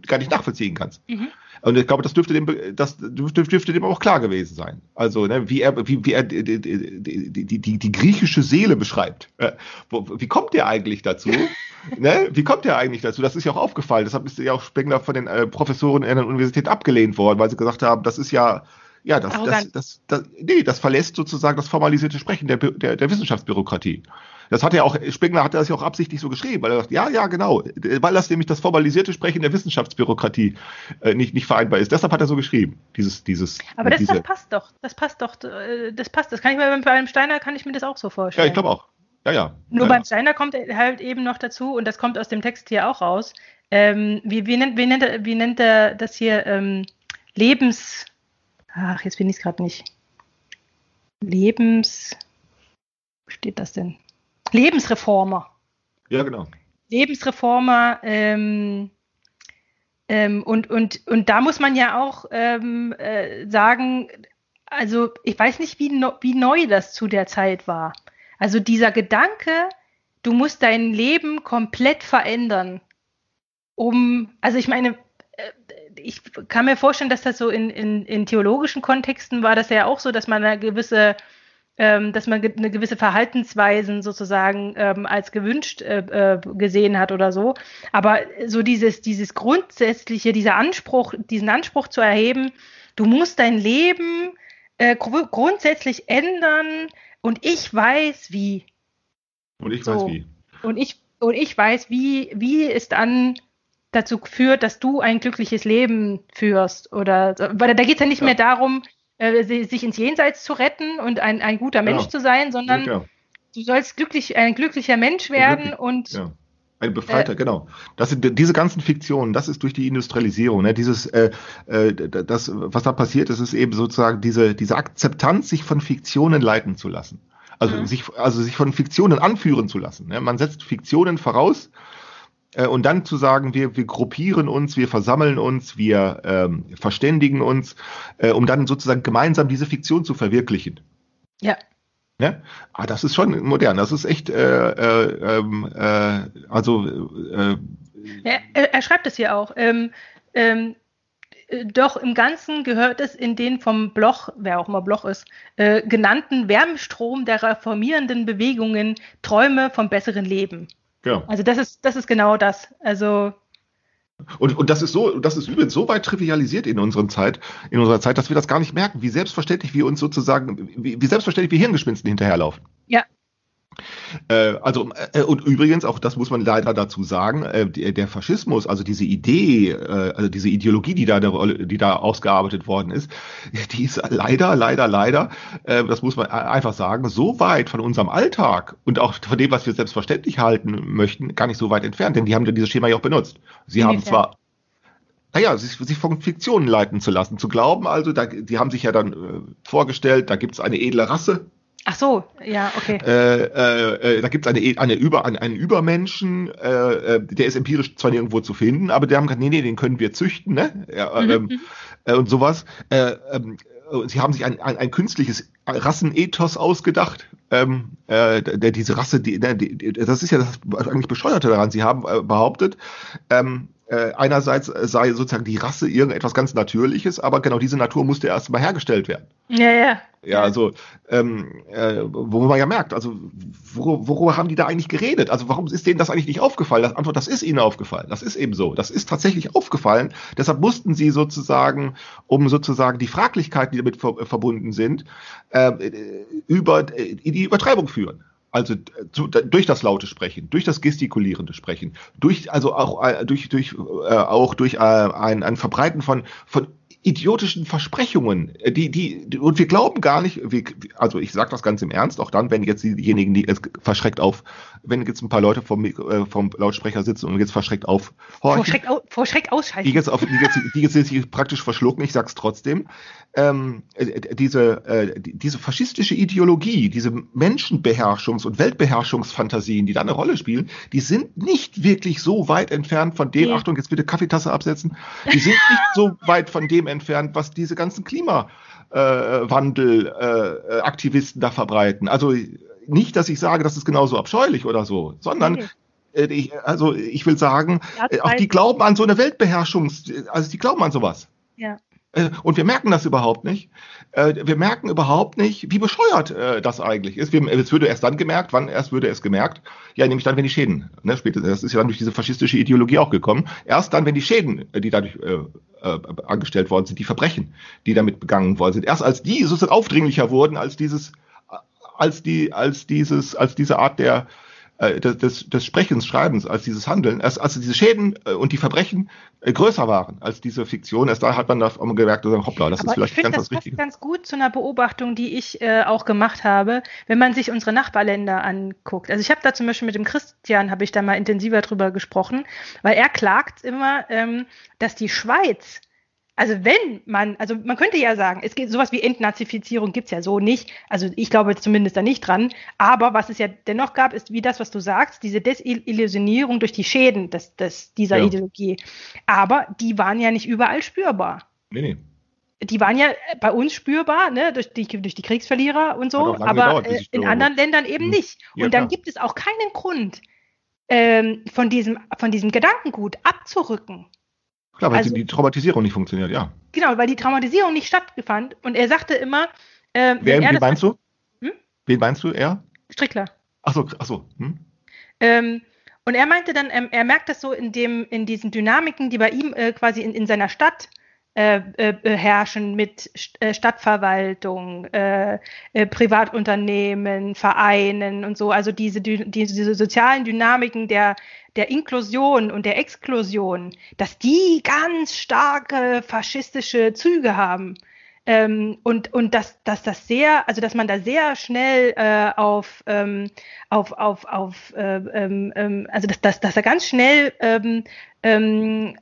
gar nicht nachvollziehen kannst. Mhm. Und ich glaube, das dürfte dem, das dürfte, dürfte dem auch klar gewesen sein. Also, ne, wie er, wie, wie er die, die, die, die, griechische Seele beschreibt. Äh, wie kommt der eigentlich dazu? ne? Wie kommt der eigentlich dazu? Das ist ja auch aufgefallen. Deshalb ist ja auch Spengler von den äh, Professoren in der Universität abgelehnt worden, weil sie gesagt haben, das ist ja ja, das, das, das, das, nee, das verlässt sozusagen das formalisierte Sprechen der, der, der Wissenschaftsbürokratie. Das hat er auch, Spengler hat das ja auch absichtlich so geschrieben, weil er sagt, ja, ja, genau, weil das nämlich das formalisierte Sprechen der Wissenschaftsbürokratie äh, nicht, nicht vereinbar ist. Deshalb hat er so geschrieben, dieses, dieses. Aber das, diese, das passt doch, das passt doch, äh, das passt. Das kann ich mir bei einem Steiner kann ich mir das auch so vorstellen. Ja, ich glaube auch. Ja, ja. Nur ja, beim Steiner kommt halt eben noch dazu, und das kommt aus dem Text hier auch raus, ähm, wie, wie, nennt, wie, nennt er, wie nennt er das hier? Ähm, Lebens. Ach, jetzt bin ich es gerade nicht. Lebens. Wo steht das denn? Lebensreformer. Ja, genau. Lebensreformer. Ähm, ähm, und, und, und da muss man ja auch ähm, äh, sagen, also ich weiß nicht, wie, no, wie neu das zu der Zeit war. Also dieser Gedanke, du musst dein Leben komplett verändern, um, also ich meine, äh, ich kann mir vorstellen, dass das so in, in, in theologischen Kontexten war das ja auch so, dass man eine gewisse ähm, dass man eine gewisse Verhaltensweisen sozusagen ähm, als gewünscht äh, äh, gesehen hat oder so. Aber so dieses, dieses grundsätzliche, dieser Anspruch, diesen Anspruch zu erheben, du musst dein Leben äh, gr grundsätzlich ändern und ich weiß wie. Und ich so. weiß wie. Und ich, und ich weiß, wie, wie es dann dazu führt, dass du ein glückliches Leben führst. Oder weil da geht es ja nicht Ja. mehr darum, äh, si- sich ins Jenseits zu retten und ein, ein guter Mensch Ja. zu sein, sondern ja. du sollst glücklich, ein glücklicher Mensch werden Glücklich, und Ja. Ein Befreiter, genau. Das sind diese ganzen Fiktionen, das ist durch die Industrialisierung, ne? dieses, äh, äh, das, was da passiert ist, ist eben sozusagen diese, diese Akzeptanz, sich von Fiktionen leiten zu lassen. Also, Mhm. sich, also sich von Fiktionen anführen zu lassen. Ne? Man setzt Fiktionen voraus äh, und dann zu sagen, wir, wir gruppieren uns, wir versammeln uns, wir ähm, verständigen uns, äh, um dann sozusagen gemeinsam diese Fiktion zu verwirklichen. ja, Ne? Ah, das ist schon modern. Das ist echt, äh, äh, ähm, äh, also Ja, er, er schreibt es hier auch. Ähm, ähm, äh, doch im Ganzen gehört es in den vom Bloch, wer auch immer Bloch ist, äh, genannten Wärmestrom der reformierenden Bewegungen Träume vom besseren Leben. Genau. Also das ist, das ist genau das. Also Und, und das ist so, das ist übrigens so weit trivialisiert in unserer Zeit, in unserer Zeit, dass wir das gar nicht merken, wie selbstverständlich wir uns sozusagen, wie, wie selbstverständlich wir Hirngespinsten hinterherlaufen. Ja. Äh, also äh, und übrigens auch das muss man leider dazu sagen, äh, der, der Faschismus, also diese Idee, äh, also diese Ideologie, die da Rolle, die da ausgearbeitet worden ist, die ist leider, leider, leider, äh, das muss man einfach sagen, so weit von unserem Alltag und auch von dem, was wir selbstverständlich halten möchten, gar nicht so weit entfernt, denn die haben ja dieses Schema ja auch benutzt. Sie haben Inwiefern? zwar naja, sich, sich von Fiktionen leiten zu lassen, zu glauben, also, da, die haben sich ja dann äh, vorgestellt, da gibt es eine edle Rasse, ach so, ja, okay. äh, äh, äh, da gibt es eine, eine Über, einen, einen Übermenschen, äh, äh, der ist empirisch zwar nirgendwo zu finden, aber der haben gesagt, nee, nee, den können wir züchten, ne? Ja, Mhm, ähm, äh, und sowas. Äh, ähm, äh, sie haben sich ein, ein, ein künstliches Rassenethos ausgedacht. Ähm, äh, der, diese Rasse, die, die, die, das ist ja das eigentlich Bescheuerte daran. Sie haben äh, behauptet, ähm, äh, einerseits sei sozusagen die Rasse irgendetwas ganz Natürliches, aber genau diese Natur musste erst mal hergestellt werden. Ja, ja. Ja, also, ähm, äh, wo man ja merkt, also wor worüber haben die da eigentlich geredet? Also warum ist denen das eigentlich nicht aufgefallen? Das Antwort, das ist ihnen aufgefallen. Das ist eben so. Das ist tatsächlich aufgefallen. Deshalb mussten sie sozusagen, um sozusagen die Fraglichkeiten, die damit ver verbunden sind, äh, über äh, in die Übertreibung führen. Also äh, zu, durch das laute Sprechen, durch das gestikulierende Sprechen, durch also auch äh, durch durch äh, auch durch äh, ein, ein Verbreiten von von idiotischen Versprechungen, äh, die, die, die, und wir glauben gar nicht, wir, also ich sage das ganz im Ernst, auch dann, wenn jetzt diejenigen, die jetzt verschreckt auf, wenn jetzt ein paar Leute vom, äh, vom Lautsprecher sitzen und jetzt verschreckt auf, Vor Schreck, au, vor Schreck die ausschalten. jetzt, auf, die jetzt, die jetzt sich praktisch verschlucken, ich sag's trotzdem, ähm, äh, diese, äh, die- diese faschistische Ideologie, diese Menschenbeherrschungs- und Weltbeherrschungsfantasien, die da eine Rolle spielen, die sind nicht wirklich so weit entfernt von dem, Nee. Achtung, jetzt bitte Kaffeetasse absetzen, die sind nicht so weit von dem entfernt, was diese ganzen Klimawandel-Aktivisten da verbreiten. Also nicht, dass ich sage, das ist genauso abscheulich oder so, sondern äh, ich, also ich will sagen, Ja, äh, auch die glauben an so eine Weltbeherrschungs, also die glauben an sowas. Ja. Äh, Und wir merken das überhaupt nicht. Äh, Wir merken überhaupt nicht, wie bescheuert äh, das eigentlich ist. Es würde erst dann gemerkt, wann erst würde es gemerkt? Ja, nämlich dann, wenn die Schäden, ne, später, das ist ja dann durch diese faschistische Ideologie auch gekommen. Erst dann, wenn die Schäden, die dadurch äh, äh, angestellt worden sind, die Verbrechen, die damit begangen worden sind, erst als die sozusagen aufdringlicher wurden als dieses, als die, als dieses, als diese Art der äh, des, des, Sprechens, Schreibens, als dieses Handeln, erst als diese Schäden äh, und die Verbrechen äh, größer waren als diese Fiktion, erst da hat man da gemerkt, hoppla, das ist Aber ich vielleicht finde, ganz das das passt Richtige. ganz gut zu einer Beobachtung, die ich äh, auch gemacht habe, wenn man sich unsere Nachbarländer anguckt. Also ich habe da zum Beispiel mit dem Christian, habe ich da mal intensiver drüber gesprochen, weil er klagt immer, ähm, dass die Schweiz, also wenn man, also man könnte ja sagen, es gibt sowas wie Entnazifizierung gibt's ja so nicht, also ich glaube zumindest da nicht dran, aber was es ja dennoch gab, ist wie das, was du sagst, diese Desillusionierung durch die Schäden des, des, dieser Ja. Ideologie. Aber die waren ja nicht überall spürbar Nee, nee. die waren ja bei uns spürbar, ne, durch die, durch die Kriegsverlierer und so, aber gedauert, äh, in anderen Ländern eben Mhm. nicht. Ja, und dann klar. gibt es auch keinen Grund, ähm, von, diesem, von diesem Gedankengut abzurücken. Klar, weil Also- die, Traumatisierung nicht funktioniert, ja. Genau, weil die Traumatisierung nicht stattfand. Und er sagte immer, äh, Wer, er wen meinst du? Hm? Wen meinst du, er? Strickler. Ach so, ach so. Hm? Ähm, und er meinte dann, ähm, er merkt das so in dem, in diesen Dynamiken, die bei ihm äh, quasi in, in seiner Stadt äh, äh, herrschen mit äh, Stadtverwaltung, äh, äh, Privatunternehmen, Vereinen und so. Also diese, diese sozialen Dynamiken der, der Inklusion und der Exklusion, dass die ganz starke faschistische Züge haben. Ähm, und und dass, dass das sehr, also dass man da sehr schnell äh, auf, ähm, auf, auf, auf äh, ähm, ähm also dass, dass, dass da ganz schnell ähm, ähm,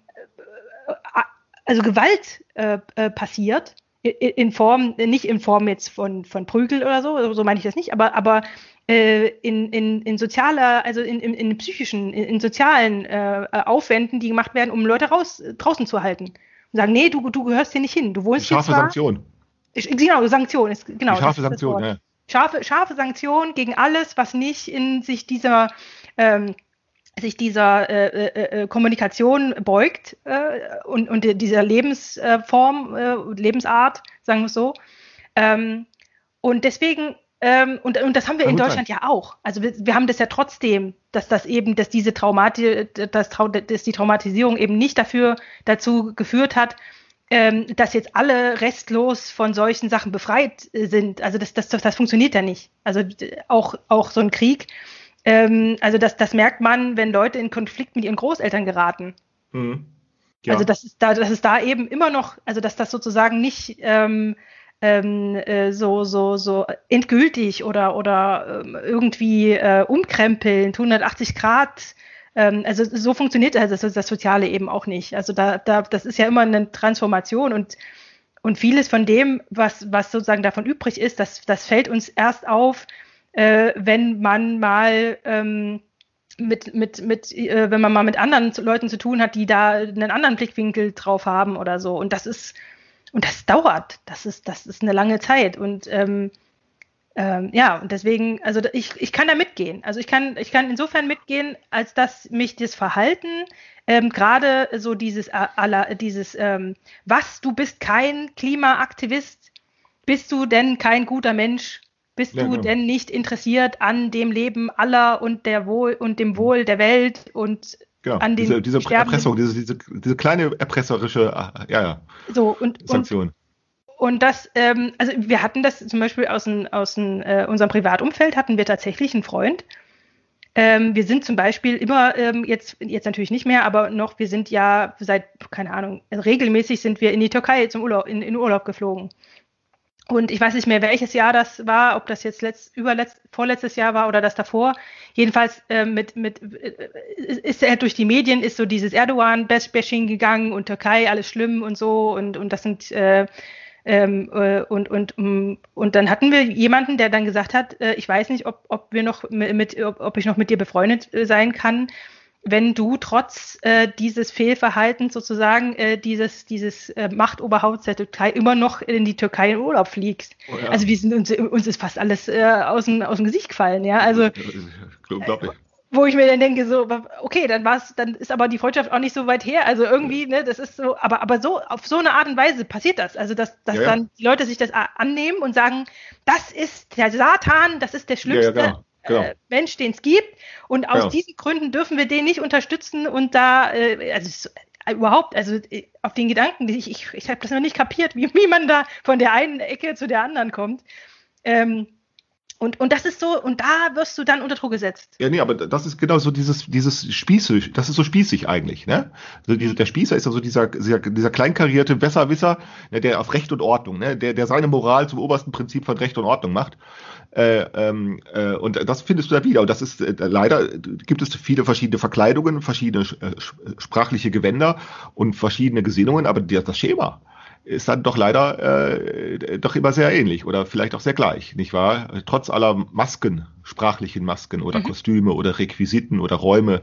also Gewalt äh, äh, passiert, in Form, nicht in Form jetzt von, von Prügel oder so, so meine ich das nicht, aber, aber äh, in, in, in sozialer, also in, in, in psychischen, in, in sozialen äh, Aufwänden, die gemacht werden, um Leute raus, draußen zu halten. Und sagen, nee, du, du gehörst hier nicht hin. Du wohnst scharfe hier zwar, Sanktion. Genau, Sanktion ist genau. scharfe Sanktion, ja. Scharfe, scharfe Sanktion gegen alles, was nicht in sich dieser ähm, sich dieser äh, äh, äh, Kommunikation beugt äh, und, und dieser Lebensform, äh, Lebensart, sagen wir es so. Ähm, und deswegen, ähm, und, und das haben wir in Deutschland sein. ja auch. Also wir, wir, haben das ja trotzdem, dass das eben, dass diese Traumati dass, dass die Traumatisierung eben nicht dafür dazu geführt hat, ähm, dass jetzt alle restlos von solchen Sachen befreit sind. Also das, das, das funktioniert ja nicht. Also auch, auch so ein Krieg ähm, also das, das merkt man, wenn Leute in Konflikt mit ihren Großeltern geraten. Mhm. Ja. Also das ist da, das ist da eben immer noch, also dass das sozusagen nicht ähm, ähm, äh, so so so endgültig oder oder ähm, irgendwie äh, umkrempeln, 180 Grad. Ähm, also so funktioniert also das, das Soziale eben auch nicht. Also da, da das ist ja immer eine Transformation und und vieles von dem, was was sozusagen davon übrig ist, das das fällt uns erst auf, äh, wenn man mal ähm, mit, mit, mit, äh, wenn man mal mit anderen Leuten zu tun hat, die da einen anderen Blickwinkel drauf haben oder so. Und das ist, und das dauert. Das ist, das ist eine lange Zeit. Und ähm, ähm, ja, und deswegen, also ich, ich kann da mitgehen. Also ich kann, ich kann insofern mitgehen, als dass mich das Verhalten, ähm, gerade so dieses, äh, dieses ähm, was, du bist kein Klimaaktivist, bist du denn kein guter Mensch? Bist ja, du genau. denn nicht interessiert an dem Leben aller und der Wohl und dem Wohl der Welt und genau. an den diese, diese Erpressung, diese, diese, diese kleine erpresserische äh, ja, ja, so, und, Sanktion. Und, und das, ähm, also wir hatten das zum Beispiel aus, ein, aus ein, äh, unserem Privatumfeld, hatten wir tatsächlich einen Freund. Ähm, wir sind zum Beispiel immer, ähm, jetzt, jetzt natürlich nicht mehr, aber noch, wir sind ja seit, keine Ahnung, regelmäßig sind wir in die Türkei zum Urlaub, in, in Urlaub geflogen. Und ich weiß nicht mehr, welches Jahr das war, ob das jetzt letzt, überletzt, vorletztes Jahr war oder das davor. Jedenfalls äh, mit, mit, äh, ist er durch die Medien, ist so dieses Erdogan-Bashing gegangen und Türkei, alles schlimm und so. Und, und das sind, äh, ähm, äh, und, und, um, und dann hatten wir jemanden, der dann gesagt hat, äh, ich weiß nicht, ob, ob wir noch mit, ob, ob ich noch mit dir befreundet äh, sein kann wenn du trotz äh, dieses Fehlverhaltens sozusagen äh, dieses, dieses äh, Machtoberhaupts der Türkei immer noch in die Türkei in Urlaub fliegst. Oh ja. Also wir sind uns, uns ist fast alles äh, aus, dem, aus dem Gesicht gefallen, ja. Also unglaublich. Äh, wo ich mir dann denke, so, okay, dann war's, dann ist aber die Freundschaft auch nicht so weit her. Also irgendwie, ne, das ist so, aber, aber so, auf so eine Art und Weise passiert das. Also, dass, dass ja, ja. dann die Leute sich das annehmen und sagen, das ist der Satan, das ist der Schlimmste. Ja, genau äh, Mensch, den es gibt. Und aus genau. diesen Gründen dürfen wir den nicht unterstützen und da, äh, also äh, überhaupt, also äh, auf den Gedanken, ich, ich, ich habe das noch nicht kapiert, wie, wie man da von der einen Ecke zu der anderen kommt. Ähm, und, und das ist so, und da wirst du dann unter Druck gesetzt. Ja, nee, aber das ist genau so dieses, dieses Spießig, das ist so spießig eigentlich, ne? Also diese, der Spießer ist also dieser, dieser, dieser kleinkarierte Besserwisser, ne, der auf Recht und Ordnung, ne, der, der seine Moral zum obersten Prinzip von Recht und Ordnung macht. Äh, ähm, äh, und das findest du da wieder. Und das ist äh, leider gibt es viele verschiedene Verkleidungen, verschiedene äh, sprachliche Gewänder und verschiedene Gesinnungen, aber das Schema ist dann doch leider äh, doch immer sehr ähnlich oder vielleicht auch sehr gleich, nicht wahr? Trotz aller Masken, sprachlichen Masken oder mhm. Kostüme oder Requisiten oder Räume,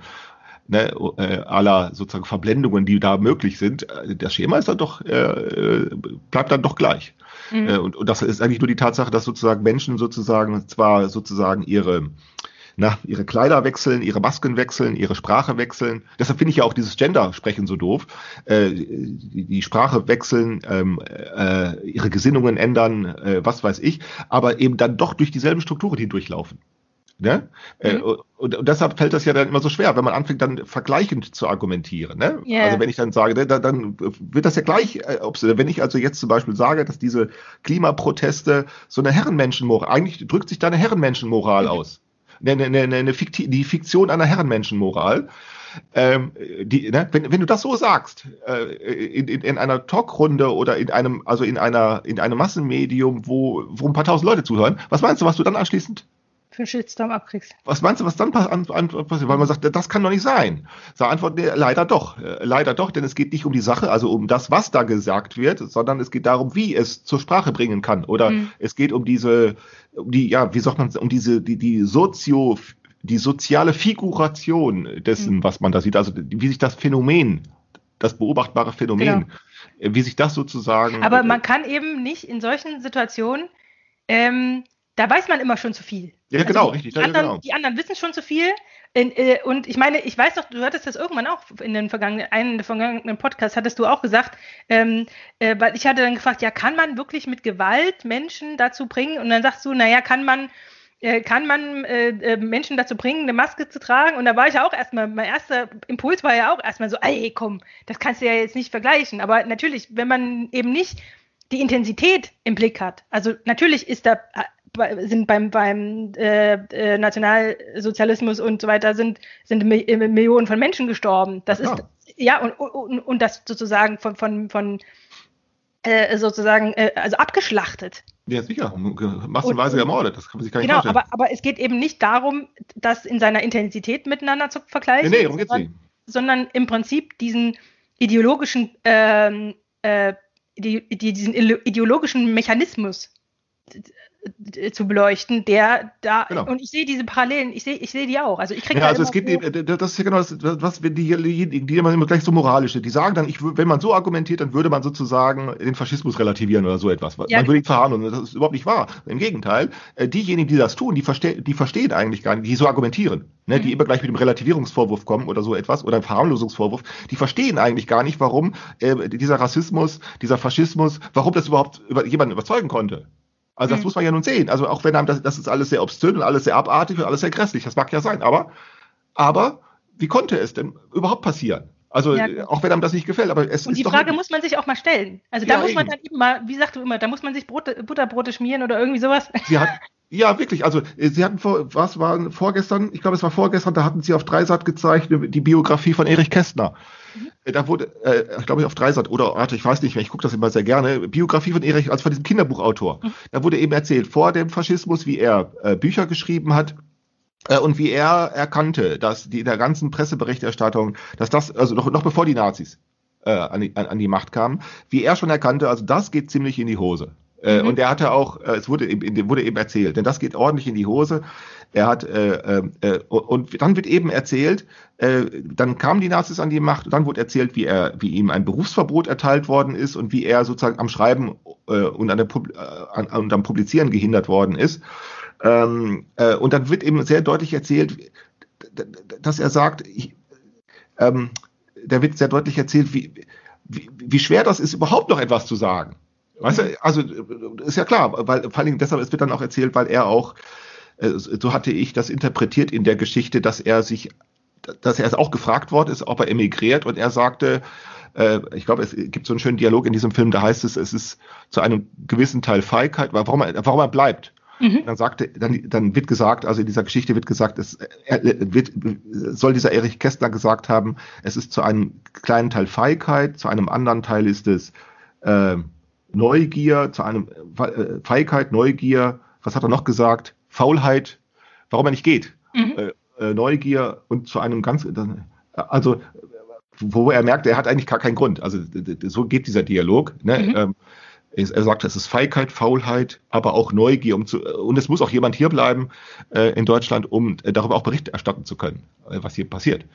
ne, äh, aller sozusagen Verblendungen, die da möglich sind, äh, das Schema ist dann doch äh, bleibt dann doch gleich. Mhm. Äh, und, und das ist eigentlich nur die Tatsache, dass sozusagen Menschen sozusagen zwar sozusagen ihre na, ihre Kleider wechseln, ihre Masken wechseln, ihre Sprache wechseln. Deshalb finde ich ja auch dieses Gender-Sprechen so doof. Äh, die, die Sprache wechseln, ähm, äh, ihre Gesinnungen ändern, äh, was weiß ich, aber eben dann doch durch dieselben Strukturen hindurchlaufen. Ne? Äh, Mhm. Und, und deshalb fällt das ja dann immer so schwer, wenn man anfängt, dann vergleichend zu argumentieren. Ne? Ja. Also wenn ich dann sage, dann, dann wird das ja gleich, äh, wenn ich also jetzt zum Beispiel sage, dass diese Klimaproteste so eine Herrenmenschenmoral, eigentlich drückt sich da eine Herrenmenschenmoral Mhm. aus. Eine, eine, eine, eine Fikti die Fiktion einer Herrenmenschenmoral. Ähm, die, ne, wenn, wenn du das so sagst, äh, in, in, in einer Talkrunde oder in einem, also in einer, in einem Massenmedium, wo, wo ein paar tausend Leute zuhören, was meinst du, was du dann anschließend Für einen Shitstorm abkriegst. was meinst du, was dann pass- an, an, passiert? Weil man sagt, das kann doch nicht sein. Sag Antwort, nee, leider doch. Äh, Leider doch, denn es geht nicht um die Sache, also um das, was da gesagt wird, sondern es geht darum, wie es zur Sprache bringen kann. Oder Mhm. es geht um diese, um die, ja, wie sagt man, um diese, die, die Sozio, die soziale Figuration dessen, Mhm. was man da sieht, also wie sich das Phänomen, das beobachtbare Phänomen, äh, wie sich das sozusagen. Genau. Aber man kann eben nicht in solchen Situationen, ähm, da weiß man immer schon zu viel. Ja, genau, die, richtig, Die ja, anderen, genau. die anderen wissen schon zu viel. In, äh, und ich meine, ich weiß noch, du hattest das irgendwann auch in den vergangenen, einen der vergangenen Podcasts hattest du auch gesagt, ähm, äh, weil ich hatte dann gefragt, ja, kann man wirklich mit Gewalt Menschen dazu bringen? Und dann sagst du, naja, kann man, äh, kann man äh, äh, Menschen dazu bringen, eine Maske zu tragen? Und da war ich ja auch erstmal, mein erster Impuls war ja auch erstmal so, ey, komm, das kannst du ja jetzt nicht vergleichen. Aber natürlich, wenn man eben nicht die Intensität im Blick hat, also natürlich ist da sind beim, beim äh, äh, Nationalsozialismus und so weiter sind, sind äh, Millionen von Menschen gestorben. Das ist ja und, und, und das sozusagen von, von, von äh, sozusagen äh, also abgeschlachtet. ja, sicher, massenweise Und- ermordet, das kann man sich gar nicht Genau, vorstellen. aber, aber es geht eben nicht darum, das in seiner Intensität miteinander zu vergleichen, nee, nee, darum geht's sondern, nicht. sondern im Prinzip diesen ideologischen ähm, äh, die, die, diesen ideologischen Mechanismus zu beleuchten, der da Genau. und ich sehe diese Parallelen, ich sehe ich sehe die auch. Also ich kriege Ja, also es geht, eben- das ist ja genau das, was wir die, die, die immer gleich so moralisch sind. Die sagen dann, ich, wenn man so argumentiert, dann würde man sozusagen den Faschismus relativieren oder so etwas. Man Ja. würde ihn verharmlosen. Das ist überhaupt nicht wahr. Im Gegenteil, äh, diejenigen, die das tun, die, verste die verstehen eigentlich gar nicht, die so argumentieren, ne, die Mhm. immer gleich mit dem Relativierungsvorwurf kommen oder so etwas oder einem Verharmlosungsvorwurf, die verstehen eigentlich gar nicht, warum äh, dieser Rassismus, dieser Faschismus, warum das überhaupt über, jemanden überzeugen konnte. Also das Mhm. muss man ja nun sehen. Also auch wenn einem das, das ist alles sehr obszön und alles sehr abartig und alles sehr grässlich, das mag ja sein, aber, aber wie konnte es denn überhaupt passieren? Also Ja, auch wenn einem das nicht gefällt, aber es und ist die doch Frage muss man sich auch mal stellen. Also da Ja, muss man eben. dann eben mal, wie sagst du immer, da muss man sich Brote, Butterbrote schmieren oder irgendwie sowas. Sie hat, ja, wirklich. Also, äh, Sie hatten vor, was war vorgestern? Ich glaube, es war vorgestern, da hatten Sie auf Dreisat gezeigt, äh, die Biografie von Erich Kästner. Äh, Da wurde, äh, ich glaube, auf Dreisat oder, warte, ich weiß nicht mehr, ich gucke das immer sehr gerne, Biografie von Erich, also von diesem Kinderbuchautor. Da wurde eben erzählt, vor dem Faschismus, wie er äh, Bücher geschrieben hat, und wie er erkannte, dass die in der ganzen Presseberichterstattung, dass das, also noch, noch bevor die Nazis äh, an, die, an, an die Macht kamen, wie er schon erkannte, also das geht ziemlich in die Hose. Äh, Mhm. Und er hatte auch, äh, es wurde eben, wurde eben erzählt, denn das geht ordentlich in die Hose. Er hat, äh, äh, und dann wird eben erzählt, äh, dann kamen die Nazis an die Macht, und dann wurde erzählt, wie er, wie ihm ein Berufsverbot erteilt worden ist und wie er sozusagen am Schreiben äh, und an der Pub äh, an, und am Publizieren gehindert worden ist. Ähm, äh, und dann wird eben sehr deutlich erzählt, dass er sagt, ich, ähm, da wird sehr deutlich erzählt, wie, wie, wie schwer das ist, überhaupt noch etwas zu sagen. Weißt du, also ist ja klar, weil vor allen Dingen deshalb, es wird dann auch erzählt, weil er auch, äh, so hatte ich das interpretiert in der Geschichte, dass er sich, dass er auch gefragt worden ist, ob er emigriert und er sagte, äh, ich glaube, es gibt so einen schönen Dialog in diesem Film, da heißt es, es ist zu einem gewissen Teil Feigheit, warum er, warum er bleibt. Mhm. Dann sagte, dann, dann wird gesagt, also in dieser Geschichte wird gesagt, es wird, soll dieser Erich Kästner gesagt haben, es ist zu einem kleinen Teil Feigheit, zu einem anderen Teil ist es äh, Neugier, zu einem äh, Feigheit, Neugier, was hat er noch gesagt? Faulheit, warum er nicht geht. Mhm. Äh, äh, Neugier und zu einem ganz, also wo er merkt, er hat eigentlich gar keinen Grund. Also so geht dieser Dialog. Ne? Mhm. Ähm, er sagt, es ist Feigheit, Faulheit, aber auch Neugier. Um zu, und es muss auch jemand hier bleiben äh, in Deutschland, um äh, darüber auch Bericht erstatten zu können, äh, was hier passiert.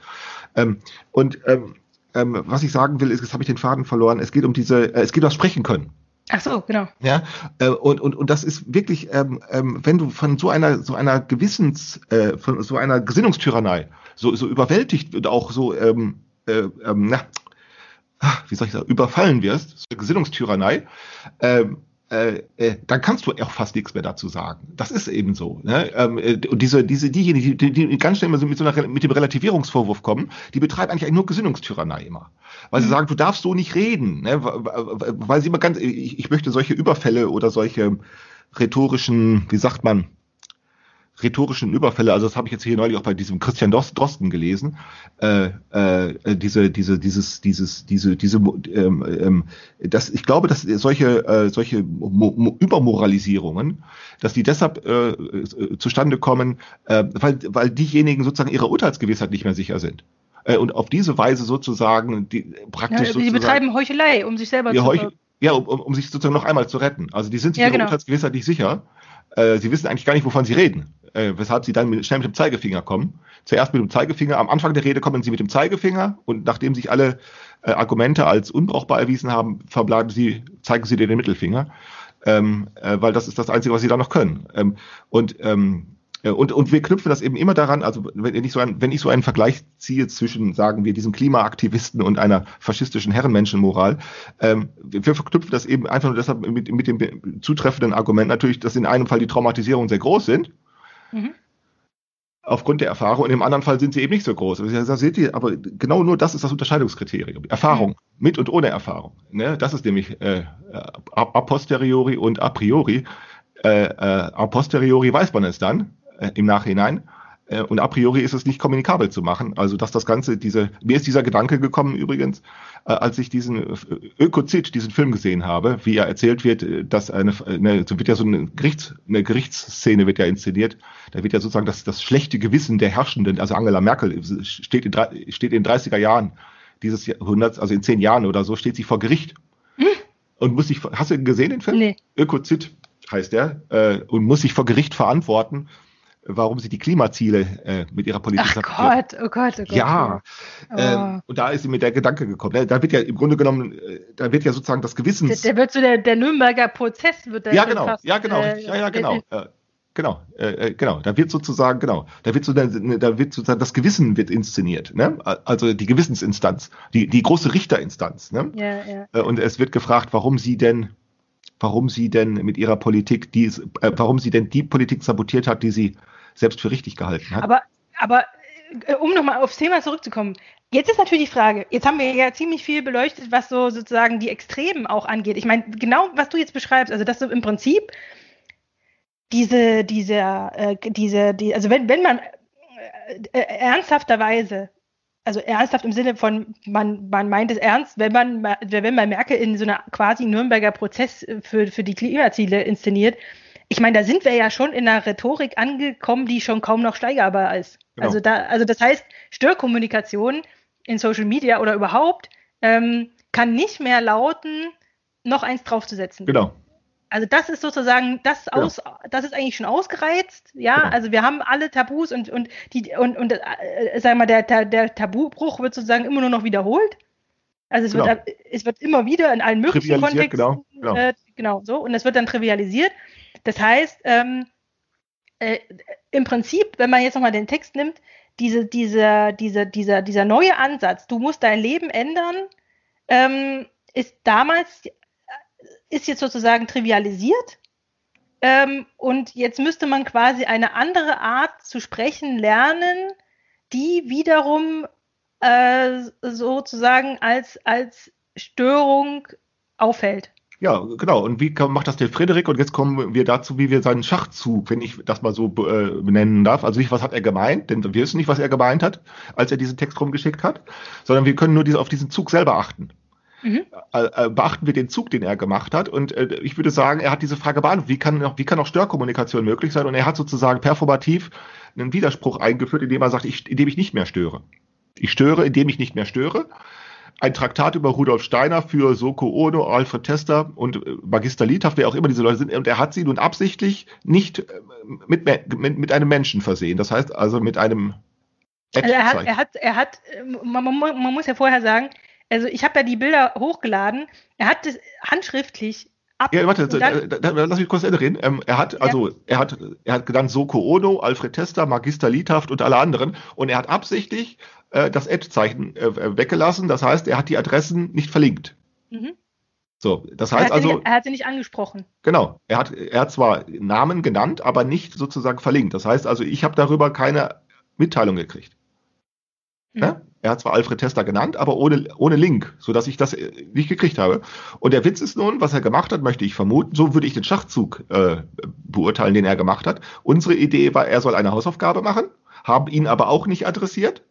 Ähm, und ähm, ähm, was ich sagen will, ist, jetzt habe ich den Faden verloren. Es geht um diese, äh, es geht um das Sprechen können. Ach so, genau. Ja, äh, und, und, und das ist wirklich, ähm, ähm, wenn du von so einer, so einer Gewissens, äh, von so einer Gesinnungstyrannei so, so überwältigt und auch so, ähm, äh, ähm, na, wie soll ich sagen, überfallen wirst, so eine Gesinnungstyrannei, ähm, äh, äh, dann kannst du auch fast nichts mehr dazu sagen. Das ist eben so. Ne? Ähm, äh, und diese, diese, diejenigen, die, die ganz schnell mit, so einer, mit dem Relativierungsvorwurf kommen, die betreiben eigentlich nur Gesinnungstyrannei immer. Weil sie sagen, du darfst so nicht reden. Ne? Weil sie immer ganz, ich, ich möchte solche Überfälle oder solche rhetorischen, wie sagt man, rhetorischen Überfälle, also das habe ich jetzt hier neulich auch bei diesem Christian Drosten gelesen, äh, äh, diese, diese, dieses, dieses, diese, diese, ähm, ähm, das, ich glaube, dass solche, äh, solche Mo Übermoralisierungen, dass die deshalb äh, äh, zustande kommen, äh, weil, weil diejenigen sozusagen ihrer Urteilsgewissheit nicht mehr sicher sind äh, und auf diese Weise sozusagen die praktisch ja, die betreiben Heuchelei, um sich selber zu Heuch ja, um, um sich sozusagen noch einmal zu retten. Also die sind sich ja, ihrer genau. Urteilsgewissheit nicht sicher. Äh, sie wissen eigentlich gar nicht, wovon sie reden äh, weshalb sie dann mit, schnell mit dem Zeigefinger kommen. Zuerst mit dem Zeigefinger, am Anfang der Rede kommen sie mit dem Zeigefinger und nachdem sich alle äh, Argumente als unbrauchbar erwiesen haben, verbleiben sie, zeigen sie dir den Mittelfinger, ähm, äh, weil das ist das Einzige, was sie da noch können. Ähm, und ähm, und, und wir knüpfen das eben immer daran, also wenn ich, so ein, wenn ich so einen Vergleich ziehe zwischen, sagen wir, diesem Klimaaktivisten und einer faschistischen Herrenmenschenmoral, ähm, wir verknüpfen das eben einfach nur deshalb mit, mit dem zutreffenden Argument natürlich, dass in einem Fall die Traumatisierungen sehr groß sind Mhm. Aufgrund der Erfahrung. Und im anderen Fall sind sie eben nicht so groß. Da seht ihr, aber genau nur das ist das Unterscheidungskriterium. Erfahrung, mhm. mit und ohne Erfahrung. Ne? Das ist nämlich äh, a posteriori und a priori. Äh, äh, a posteriori weiß man es dann äh, im Nachhinein. Äh, und a priori ist es nicht kommunikabel zu machen. Also, dass das Ganze, diese, mir ist dieser Gedanke gekommen übrigens, äh, als ich diesen äh, Ökozid, diesen Film gesehen habe, wie er erzählt wird, dass eine, eine so wird ja so eine, Gerichts, eine Gerichtsszene wird ja inszeniert. Da wird ja sozusagen das, das schlechte Gewissen der Herrschenden, also Angela Merkel steht in, steht in 30er Jahren dieses Jahrhunderts, also in zehn Jahren oder so, steht sie vor Gericht. Hm? Und muss sich, hast du gesehen den Film? Nee. Ökozid heißt der, und muss sich vor Gericht verantworten warum sie die Klimaziele äh, mit ihrer Politik Ach Gott, oh Gott, oh Gott. Ja, oh. äh, und da ist sie mit der Gedanke gekommen. Ne? Da wird ja im Grunde genommen, äh, da wird ja sozusagen das Gewissens... Der, der wird so der, der Nürnberger Prozess wird da Ja, genau, fast, ja, genau, äh, ja, ja, genau. Äh, genau, äh, genau. Da wird sozusagen, genau, da wird so, da, da wird sozusagen das Gewissen wird inszeniert, ne? Also die Gewissensinstanz, die die große Richterinstanz, ne? Ja, ja. Und es wird gefragt, warum sie denn warum sie denn mit ihrer Politik, die, äh, warum sie denn die Politik sabotiert hat, die sie selbst für richtig gehalten hat. Aber, aber äh, um nochmal aufs Thema zurückzukommen, jetzt ist natürlich die Frage, jetzt haben wir ja ziemlich viel beleuchtet, was so sozusagen die Extremen auch angeht. Ich meine, genau was du jetzt beschreibst, also dass du im Prinzip diese, diese, äh, diese, die, also wenn, wenn man äh, äh, ernsthafterweise also ernsthaft im Sinne von, man, man meint es ernst, wenn man, wenn man Merkel in so einer quasi Nürnberger Prozess für, für die Klimaziele inszeniert, ich meine, da sind wir ja schon in einer Rhetorik angekommen, die schon kaum noch steigerbar ist. Genau. Also, da, also das heißt, Störkommunikation in Social Media oder überhaupt ähm, kann nicht mehr lauten, noch eins draufzusetzen. Genau. Also das ist sozusagen, das genau. aus, das ist eigentlich schon ausgereizt, ja. Genau. Also wir haben alle Tabus und und die und und äh, sagen wir mal, der, der Tabubruch wird sozusagen immer nur noch wiederholt. Also es genau. wird es wird immer wieder in allen möglichen Kontexten genau, genau. Äh, genau so und es wird dann trivialisiert. Das heißt, ähm, äh, im Prinzip, wenn man jetzt nochmal den Text nimmt, diese, diese, diese, dieser, dieser neue Ansatz, du musst dein Leben ändern, ähm, ist damals, ist jetzt sozusagen trivialisiert. Ähm, und jetzt müsste man quasi eine andere Art zu sprechen lernen, die wiederum äh, sozusagen als, als Störung auffällt. Ja, genau. Und wie macht das der Frederik? Und jetzt kommen wir dazu, wie wir seinen Schachzug, wenn ich das mal so äh, benennen darf. Also nicht, was hat er gemeint, denn wir wissen nicht, was er gemeint hat, als er diesen Text rumgeschickt hat, sondern wir können nur diese, auf diesen Zug selber achten. Mhm. Äh, äh, beachten wir den Zug, den er gemacht hat. Und äh, ich würde sagen, er hat diese Frage beantwortet, wie kann, noch, wie kann noch Störkommunikation möglich sein? Und er hat sozusagen performativ einen Widerspruch eingeführt, indem er sagt, ich, indem ich nicht mehr störe. Ich störe, indem ich nicht mehr störe ein Traktat über Rudolf Steiner für Soko Ono, Alfred Tester und äh, Magister Liedhaft, wer auch immer diese Leute sind. Und er hat sie nun absichtlich nicht äh, mit, mit, mit einem Menschen versehen. Das heißt also mit einem also er hat, er hat, er hat, man, man, man muss ja vorher sagen, also ich habe ja die Bilder hochgeladen. Er hat das handschriftlich ab. Ja, warte, dann, da, da, lass mich kurz reden. Ähm, er hat, also, ja. er hat, er hat genannt Soko Ono, Alfred Tester, Magister Liedhaft und alle anderen. Und er hat absichtlich äh, das Ad-Zeichen äh, weggelassen. Das heißt, er hat die Adressen nicht verlinkt. Mhm. So, das Er heißt hat, sie also, nicht, er hat sie nicht angesprochen. genau, er hat, er hat zwar Namen genannt, aber nicht sozusagen verlinkt. Das heißt also, ich habe darüber keine Mitteilung gekriegt. Mhm. Ne? Er hat zwar Alfred Tester genannt, aber ohne, ohne Link, sodass ich das äh, nicht gekriegt habe. Und der Witz ist nun, was er gemacht hat, möchte ich vermuten, so würde ich den Schachzug äh, beurteilen, den er gemacht hat. Unsere Idee war, er soll eine Hausaufgabe machen, haben ihn aber auch nicht adressiert.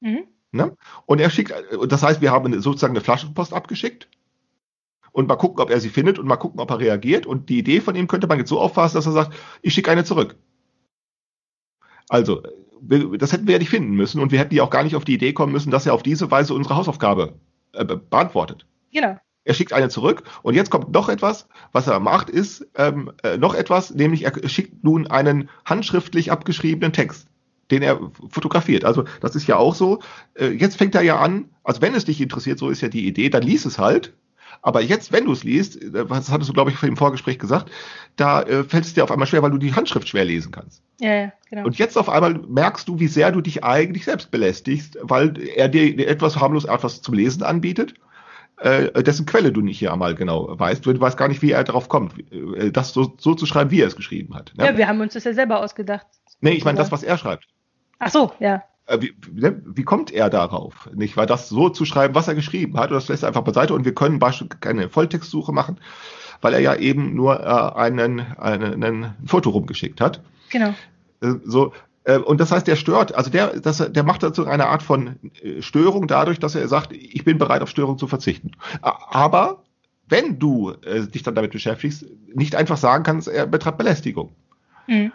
Mhm. Ne? Und er schickt, äh, das heißt, wir haben sozusagen eine Flaschenpost abgeschickt und mal gucken, ob er sie findet und mal gucken, ob er reagiert. Und die Idee von ihm könnte man jetzt so auffassen, dass er sagt, ich schicke eine zurück. Also, das hätten wir ja nicht finden müssen und wir hätten ja auch gar nicht auf die Idee kommen müssen, dass er auf diese Weise unsere Hausaufgabe äh, be- beantwortet. Genau. Er schickt eine zurück und jetzt kommt noch etwas, was er macht, ist ähm, äh, noch etwas, nämlich er schickt nun einen handschriftlich abgeschriebenen Text, den er fotografiert. Also das ist ja auch so. Äh, jetzt fängt er ja an, also wenn es dich interessiert, so ist ja die Idee, dann lies es halt. Aber jetzt, wenn du es liest, äh, das hattest du, glaube ich, im Vorgespräch gesagt, da äh, fällt es dir auf einmal schwer, weil du die Handschrift schwer lesen kannst. Ja, ja, genau. Und jetzt auf einmal merkst du, wie sehr du dich eigentlich selbst belästigst, weil er dir etwas harmlos etwas zum Lesen anbietet, äh, dessen Quelle du nicht hier einmal genau weißt. Du weißt gar nicht, wie er darauf kommt, äh, das so, so zu schreiben, wie er es geschrieben hat. Ne? ja, wir haben uns das ja selber ausgedacht. nee, ich meine das, was er schreibt. Ach so, ja. Äh, wie, ne, wie kommt er darauf? Nicht, weil das so zu schreiben, was er geschrieben hat, oder das lässt er einfach beiseite und wir können beispielsweise keine Volltextsuche machen, weil er ja eben nur äh, einen, einen, einen Foto rumgeschickt hat. Genau. Äh, so äh, und das heißt, der stört, also der, das, der macht dazu eine Art von äh, Störung dadurch, dass er sagt, ich bin bereit auf Störung zu verzichten. Aber wenn du dich dann damit beschäftigst, nicht einfach sagen kannst, er betreibt Belästigung, Mhm.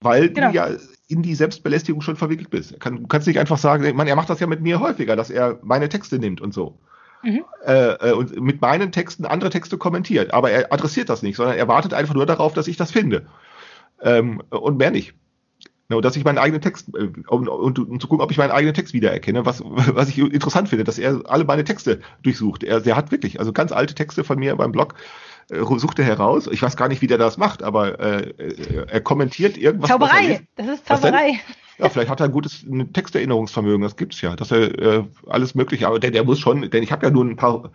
weil Genau. du ja in die Selbstbelästigung schon verwickelt bist. Er Kann, du kannst nicht einfach sagen, man, er macht das ja mit mir häufiger, dass er meine Texte nimmt und so. Mhm. Äh, äh, und mit meinen Texten andere Texte kommentiert. Aber er adressiert das nicht, sondern er wartet einfach nur darauf, dass ich das finde. Ähm, und mehr nicht. Ne, Und dass ich meinen eigenen Text, äh, und, und, und zu gucken, ob ich meinen eigenen Text wiedererkenne, was, was ich interessant finde, dass er alle meine Texte durchsucht. Er, der hat wirklich, also ganz alte Texte von mir beim Blog, sucht er heraus. Ich weiß gar nicht, wie der das macht, aber äh, äh, er kommentiert irgendwas. was er Zauberei. Das ist? Zauberei. Ja, vielleicht hat er ein gutes Texterinnerungsvermögen, das gibt's ja, dass er äh, alles mögliche, aber der, der muss schon, denn ich habe ja nur ein paar,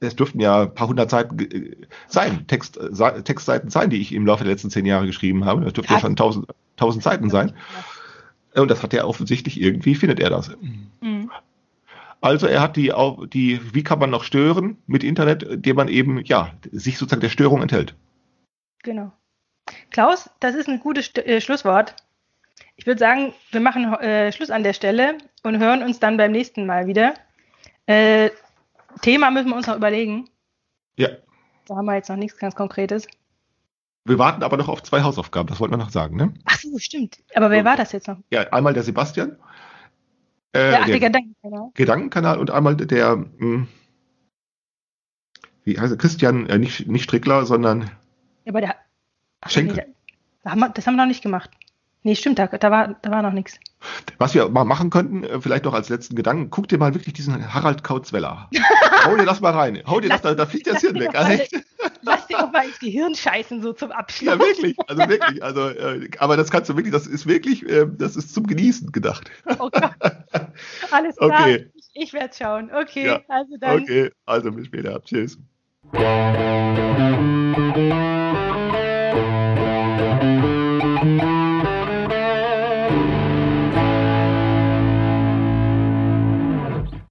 es dürften ja ein paar hundert Seiten äh, sein, Text, äh, Textseiten sein, die ich im Laufe der letzten zehn Jahre geschrieben habe. Das dürften ja schon tausend, tausend Seiten sein. Und das hat er offensichtlich irgendwie, findet er das. Mhm. Also er hat die, die, wie kann man noch stören mit Internet, indem man eben, ja, sich sozusagen der Störung enthält. Genau. Klaus, das ist ein gutes St äh, Schlusswort. Ich würde sagen, wir machen äh, Schluss an der Stelle und hören uns dann beim nächsten Mal wieder. Äh, Thema müssen wir uns noch überlegen. Ja. Da haben wir jetzt noch nichts ganz Konkretes. Wir warten aber noch auf zwei Hausaufgaben, das wollten wir noch sagen, ne? Ach so, stimmt. Aber wer war das jetzt noch? Ja, einmal der Sebastian. Äh, Ja, ach, der der Gedankenkanal. Gedankenkanal und einmal der, mh, wie heißt er, Christian, äh, nicht, nicht Strickler, sondern Ja, aber der. Ach, Schenkel. Nee, da- haben wir, das haben wir noch nicht gemacht. Nee, stimmt, da, da, war, da war noch nichts. was wir mal machen könnten, äh, vielleicht noch als letzten Gedanken, guck dir mal wirklich diesen Harald Kauzweller. Hau dir das mal rein. Hau dir das, da, da fliegt das Hirn weg. Also. Lass dir doch mal ins Gehirn scheißen, so zum Abschluss. Ja, wirklich, also wirklich, also, äh, aber das kannst du wirklich, das ist wirklich, äh, das ist zum Genießen gedacht. Oh Gott. Alles klar. Okay. Ich, ich werde schauen. Okay, Ja. also dann. Okay, also bis später. Tschüss.